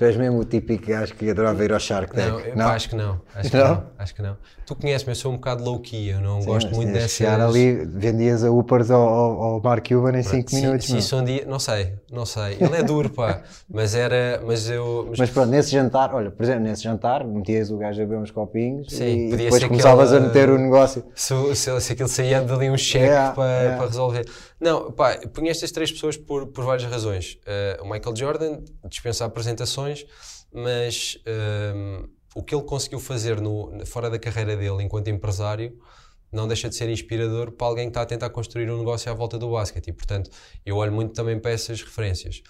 Tu és mesmo o típico gajo que adorava ir ao Shark Tank. Não, eu, pá, acho que não. Acho que Não? não? Acho que não. Tu conheces-me, eu sou um bocado low-key, eu não Sim, gosto muito dessas... chegar ali, vendias a Upers ao, ao, ao Mark Cuban em 5 Se- minutos. Se meu. isso um dia, não sei, não sei. Ele é duro, pá, mas era, mas eu... mas- Mas pronto, nesse jantar, olha, por exemplo, nesse jantar, metias o gajo a beber uns copinhos Sim, e depois começavas aquela- a meter o negócio. se, se, se aquilo saía dali um cheque Yeah, para, yeah. para resolver. Não, pá, punha estas três pessoas por, por várias razões. Eh, o Michael Jordan dispensa apresentações, mas ehm, o que ele conseguiu fazer no, fora da carreira dele enquanto empresário não deixa de ser inspirador para alguém que está a tentar construir um negócio à volta do basquete e, portanto, eu olho muito também para essas referências.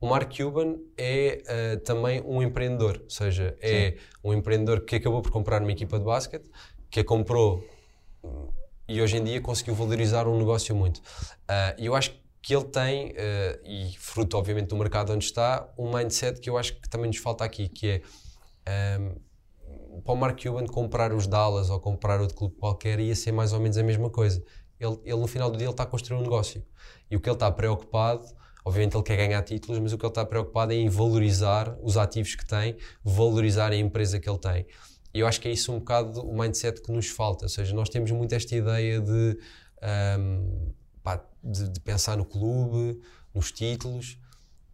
O Mark Cuban é eh, também um empreendedor, ou seja, é um empreendedor que acabou por comprar uma equipa de basquete, que a comprou e hoje em dia conseguiu valorizar um negócio muito. Ah, E eu acho que ele tem, ah, e fruto obviamente do mercado onde está, um mindset que eu acho que também nos falta aqui, que é ahm, para o Mark Cuban comprar os Dallas ou comprar outro clube qualquer ia ser mais ou menos a mesma coisa. Ele, ele no final do dia está a construir um negócio. E o que ele está preocupado, obviamente ele quer ganhar títulos, mas o que ele está preocupado é em valorizar os ativos que tem, valorizar a empresa que ele tem. E eu acho que é isso um bocado o mindset que nos falta. Ou seja, nós temos muito esta ideia de, ahm, pá, de, de pensar no clube, nos títulos,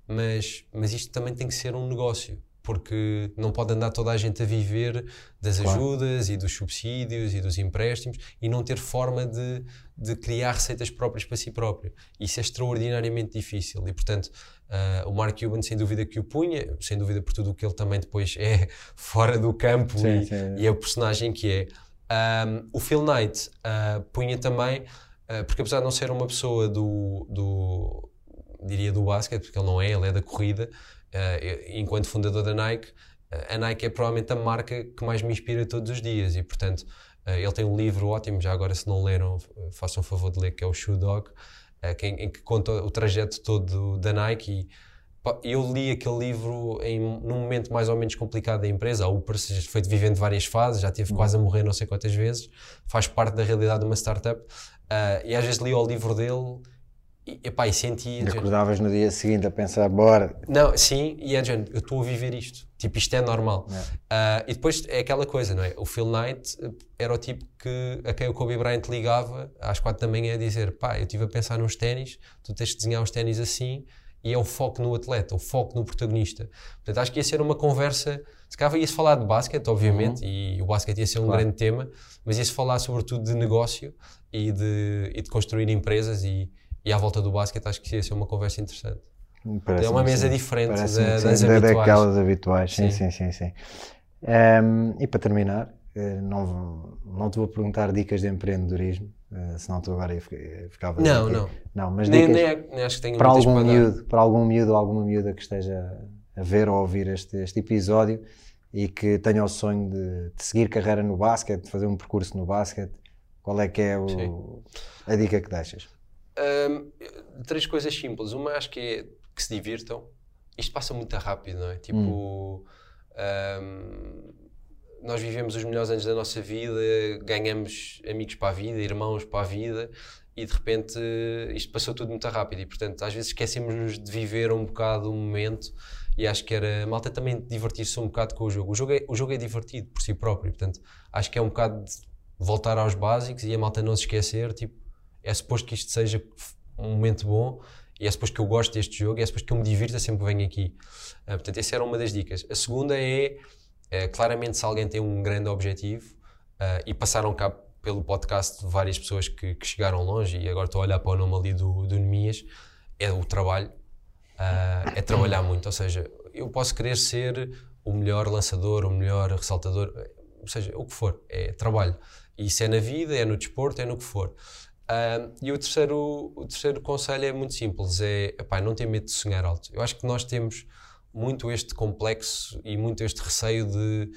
mas, mas isto também tem que ser um negócio. Porque não pode andar toda a gente a viver das ajudas e dos subsídios e dos empréstimos e não ter forma de, de criar receitas próprias para si próprio. Isso é extraordinariamente difícil e, portanto, ah, o Mark Cuban, sem dúvida que o punha, sem dúvida por tudo o que ele também depois é fora do campo Sim, e, sim. e é o personagem que é. Um, o Phil Knight ah, punha também, ah, porque apesar de não ser uma pessoa do, do diria do basquete, porque ele não é, ele é da corrida, enquanto fundador da Nike, a Nike é provavelmente a marca que mais me inspira todos os dias e portanto ele tem um livro ótimo, já agora se não leram façam um favor de ler, que é o Shoe Dog, em, em que conta o trajeto todo da Nike e Eu li aquele livro em, num momento mais ou menos complicado da empresa. A já foi vivendo várias fases, já teve quase a morrer não sei quantas vezes, faz parte da realidade de uma startup. Ah, e às vezes li o livro dele e, epá, e sentia. E acordavas no dia seguinte a pensar, bora. Não, sim, e é eu estou a viver isto. Tipo, isto é normal. É. Ah, e depois é aquela coisa, não é? O Phil Knight era o tipo que, a quem o Kobe Bryant ligava às quatro da manhã a dizer: pá, eu estive a pensar nos ténis, tu tens de desenhar os ténis assim. E é o foco no atleta, o foco no protagonista. Portanto, acho que ia ser uma conversa. Se calhar ia-se falar de basquete, obviamente, e o basquete ia ser um Uhum. Claro. grande tema, mas ia-se falar sobretudo de negócio e de, e de construir empresas. E, e à volta do basquete, acho que ia ser uma conversa interessante. Parece-me É uma mesa sim. diferente da- sim, das da- habituais. daquelas habituais. Sim, sim, Sim. sim. sim, Ehm, e para terminar, eh, não, não te vou perguntar dicas de empreendedorismo, eh, senão tu agora ficava. Não, aqui. não. Não, mas Nem, dicas nem, é- acho que tenho para algum para miúdo, para algum miúdo ou alguma miúda que esteja a ver ou a ouvir este, este episódio e que tenha o sonho de, de seguir carreira no basquete, de fazer um percurso no basquete, qual é que é o- Sim. a dica que deixas? Hum, três coisas simples. Uma acho que é que se divirtam. Isto passa muito rápido, não é? Tipo, hum, nós vivemos os melhores anos da nossa vida, ganhamos amigos para a vida, irmãos para a vida e de repente isto passou tudo muito rápido e portanto às vezes esquecemos de viver um bocado o momento e acho que era malta também divertir-se um bocado com o jogo. O jogo, é, o jogo é divertido por si próprio, portanto acho que é um bocado de voltar aos básicos e a malta não se esquecer, tipo, é suposto que isto seja um momento bom e é suposto que eu gosto deste jogo e é suposto que eu me divirta sempre que venho aqui. Ah, portanto, essa era uma das dicas. A segunda é, eh, claramente, se alguém tem um grande objetivo ah, e passaram cá pelo podcast várias pessoas que, que chegaram longe e agora estou a olhar para o nome ali do, do Nemias, é o trabalho, ah, é trabalhar muito. Ou seja, eu posso querer ser o melhor lançador, o melhor ressaltador, ou seja, o que for, é trabalho. Isso é na vida, é no desporto, é no que for. E o terceiro, o terceiro conselho é muito simples, é epá, não ter medo de sonhar alto. Eu acho que nós temos muito este complexo e muito este receio de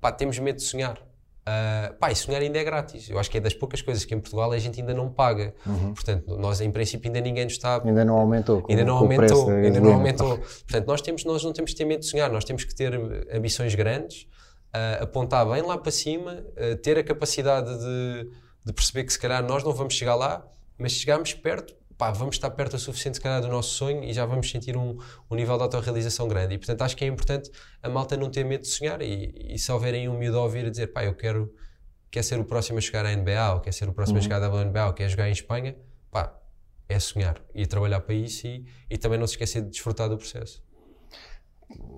pá, temos medo de sonhar. Ah, pá, e sonhar ainda é grátis. Eu acho que é das poucas coisas que em Portugal a gente ainda não paga. Portanto, nós em princípio ainda ninguém nos está Ainda não aumentou. com- ainda não aumentou, da ainda não aumentou. Portanto, nós, temos, nós não temos que ter medo de sonhar, nós temos que ter ambições grandes, ah, apontar bem lá para cima, ah, ter a capacidade de, de perceber que se calhar nós não vamos chegar lá, mas se chegarmos perto, pá, vamos estar perto o suficiente se calhar do nosso sonho e já vamos sentir um, um nível de autorrealização grande. E portanto acho que é importante a malta não ter medo de sonhar e, e se houverem um miúdo a ouvir a dizer, pá, eu quero quer ser o próximo a chegar à NBA ou quer ser o próximo a chegar à WNBA ou quer jogar em Espanha, pá, é sonhar e trabalhar para isso e, e também não se esquecer de desfrutar do processo.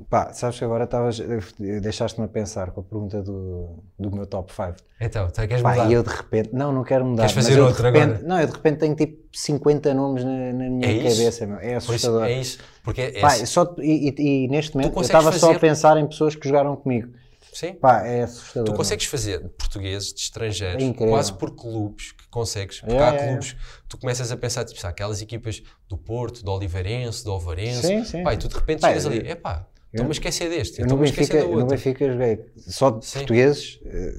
Pá, sabes que agora estavas, deixaste-me a pensar com a pergunta do, do meu top 5. Então, tá, queres Pá, mudar? e eu de repente, não, não quero mudar. Queres fazer repente- agora? Não, eu de repente tenho tipo 50 nomes na, na minha É cabeça, meu. é assustador. é isso, porque é, Pá, só, e, e- e neste momento eu estava só a fazer- pensar em pessoas que jogaram comigo. Sim, Pá, é assustador. tu meu. consegues fazer de portugueses, de estrangeiros, É quase por clubes que consegues, porque É, há é, clubes que tu começas a pensar, tipo, sabe, aquelas equipas do Porto, do Oliveirense, do Alvarense, Sim, sim, pá, e tu de repente Pá, chegas ali, epá, estou-me a esquecer deste, Eu no estou-me a esquecer da no outra. Benfica joguei só de Sim. portugueses, eh,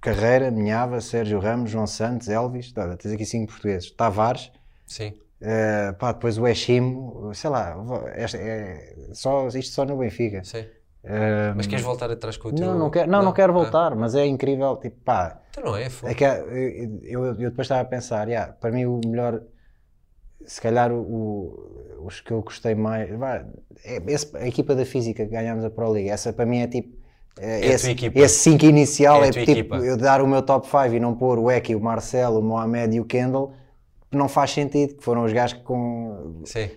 Carreira, Minhava, Sérgio Ramos, João Santos, Elvis, olha, tens aqui cinco portugueses, Tavares, Sim, eh, pá, depois o Eshim, sei lá, esta- é, só, isto só no Benfica. sim. Eh, Mas queres voltar atrás com o teu... não, não, quero, não, não, quero Ah, voltar, mas é incrível, tipo, pá, então não é, é que há- eu, eu, eu depois estava a pensar, yeah, para mim o melhor, se calhar o, o- os que eu gostei mais, vá, é, esse- a equipa da física que ganhámos a Pro League, essa para mim é tipo, é, É esse, equipa. esse 5 inicial É é, tipo, equipa. eu dar o meu top 5 e não pôr o Eki, o Marcelo, o Mohamed e o Kendall, não faz sentido, que foram os gajos que, com, Sim.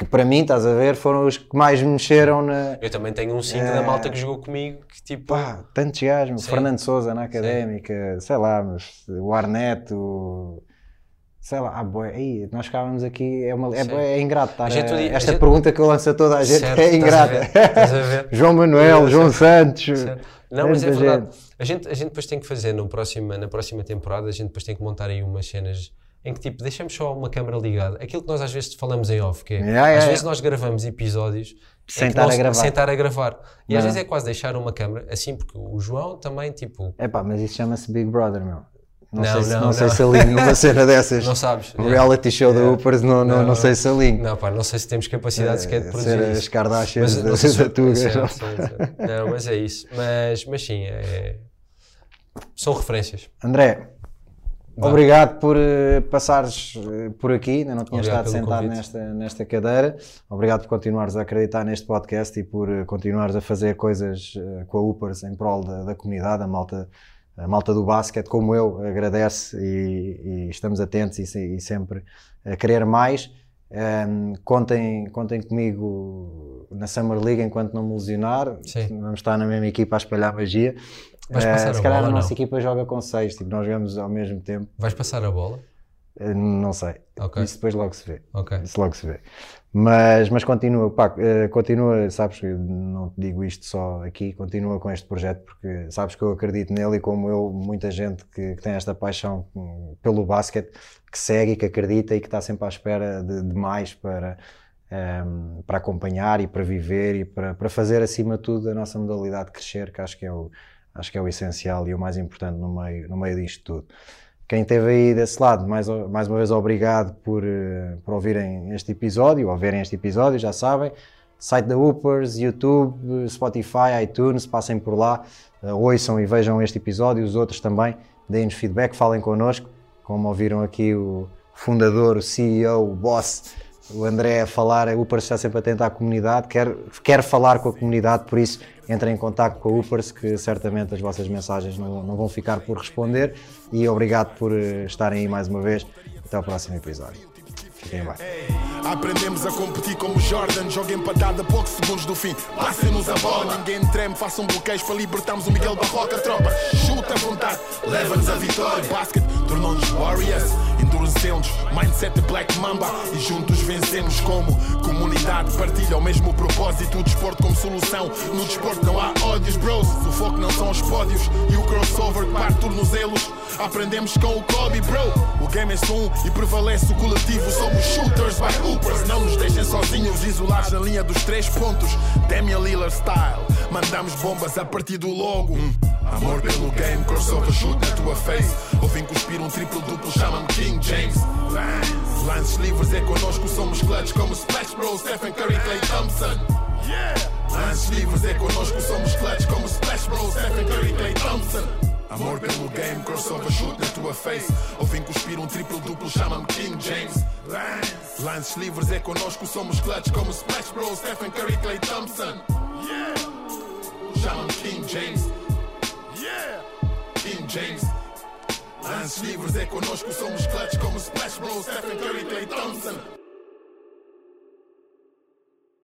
Que para mim, estás a ver, foram os que mais me mexeram na, Eu também tenho um 5 da malta que jogou comigo que tipo. É. Pá, tantos gajos, Sim. Fernando Souza na académica, sei lá, mas o Arneto, o- sei lá, ah, boy, aí, nós ficávamos aqui, é, uma, é, Sim. é ingrato estar A gente esta gente- pergunta que eu lanço a toda a gente Certo, é estás a ingrata. ver, estás a ver. João Manuel, João Santos, Certo. Não, mas é verdade. gente. A gente, a gente depois tem que fazer no próxima, na próxima temporada, a gente depois tem que montar aí umas cenas em que tipo, deixamos só uma câmara ligada. Aquilo que nós às vezes falamos em off, que é, Yeah, às yeah, vezes yeah. nós gravamos episódios Sem estar nós- a gravar. Sem estar a gravar. E às vezes é quase deixar uma câmara, assim, porque o João também, tipo, É pá, mas isso chama-se Big Brother, meu. Não, Não, sei, se, não, não sei não. se alinho numa cena dessas. não sabes. Um reality show da Hoopers, não, não, não, sei se alinho. Não, pá, não sei se temos capacidade sequer de produzir ser as Kardashians Mas, da, se- da Tuga. Não, mas é isso. Mas, mas sim, é... são referências. André, Vá. obrigado por eh, passares eh, por aqui, ainda não tinha Obrigado estado sentado convite. nesta, nesta cadeira. Obrigado por continuares a acreditar neste podcast e por eh, continuares a fazer coisas com a Upers em prol da, da comunidade, a malta, a malta do basquete, como eu, agradece e, e estamos atentos e, e sempre a querer mais. Ehm, contem, contem comigo na Summer League enquanto não me lesionar. Sim. Vamos estar na mesma equipa a espalhar magia. Vais Eh, passar se a calhar bola a nossa não? equipa joga com seis, tipo, nós jogamos ao mesmo tempo. Vais passar a bola? Eh, Não sei. Ok. Isso depois logo se vê. Ok. Isso logo se vê. Mas, mas continua, pá, eh, continua, sabes que não te digo isto só aqui, continua com este projeto porque sabes que eu acredito nele e como eu, muita gente que, que tem esta paixão hum, pelo basquete, que segue e que acredita e que está sempre à espera de, de mais para, ehm, para acompanhar e para viver e para, para fazer acima de tudo a nossa modalidade crescer, que acho que é o, acho que é o essencial e o mais importante no meio, no meio disto tudo. Quem esteve aí desse lado, mais, mais uma vez obrigado por, eh, por ouvirem este episódio, ou verem este episódio, já sabem. Site da Hoopers, YouTube, Spotify, iTunes, passem por lá, eh, ouçam e vejam este episódio, os outros também, deem-nos feedback, falem connosco. Como ouviram aqui o fundador, o CEO, o boss, o André a falar, a Hoopers está sempre atento à comunidade, quer, quer falar com a comunidade, por isso entrem em contato com a Hoopers, que certamente as vossas mensagens não, não vão ficar por responder. E obrigado por eh, estarem aí mais uma vez. Até ao próximo episódio. Fiquem bem. Aprendemos a competir como Jordan, joga empatada poucos segundos do fim. Passem-nos a bola, ninguém treme, façam bloqueios para libertarmos o Miguel Barroca. Tropa, chuta à vontade, leva-nos a vitória. Basket tornou-nos Warriors, endurecemos, mindset Black Mamba e juntos vencemos como comunidade. Partilha o mesmo propósito, o desporto como solução. No desporto não há ódios, bros. O foco não são os pódios e o crossover que parte tornozelos. Aprendemos com o Kobe, bro. O game é só um e prevalece o coletivo. Somos shooters by hoopers. Não nos deixem sozinhos, isolados na linha dos três pontos. Damian Lillard style. Mandamos bombas a partir do logo. Hum. Amor pelo game, crossover shoot na tua face. Ouvem cuspir um triplo duplo, chama-me King James. Lance. Lances livres é connosco, somos clutch como Splash Bros, Stephen Curry, Clay Thompson. Yeah! Lances livres é connosco, somos clutch como Splash Bros, Stephen Curry, Clay Thompson. Amor pelo game, crossover shoot na tua face. Ouvem cuspir um triplo duplo, chama-me King James. Lance. Lances livres é connosco, somos clutch como Splash Bros, Stephen Curry, Clay Thompson. Yeah! Chama-me King James. Yeah! King James. Lances livres é connosco, somos clutch como Splash Bros, Stephen Curry, Clay Thompson.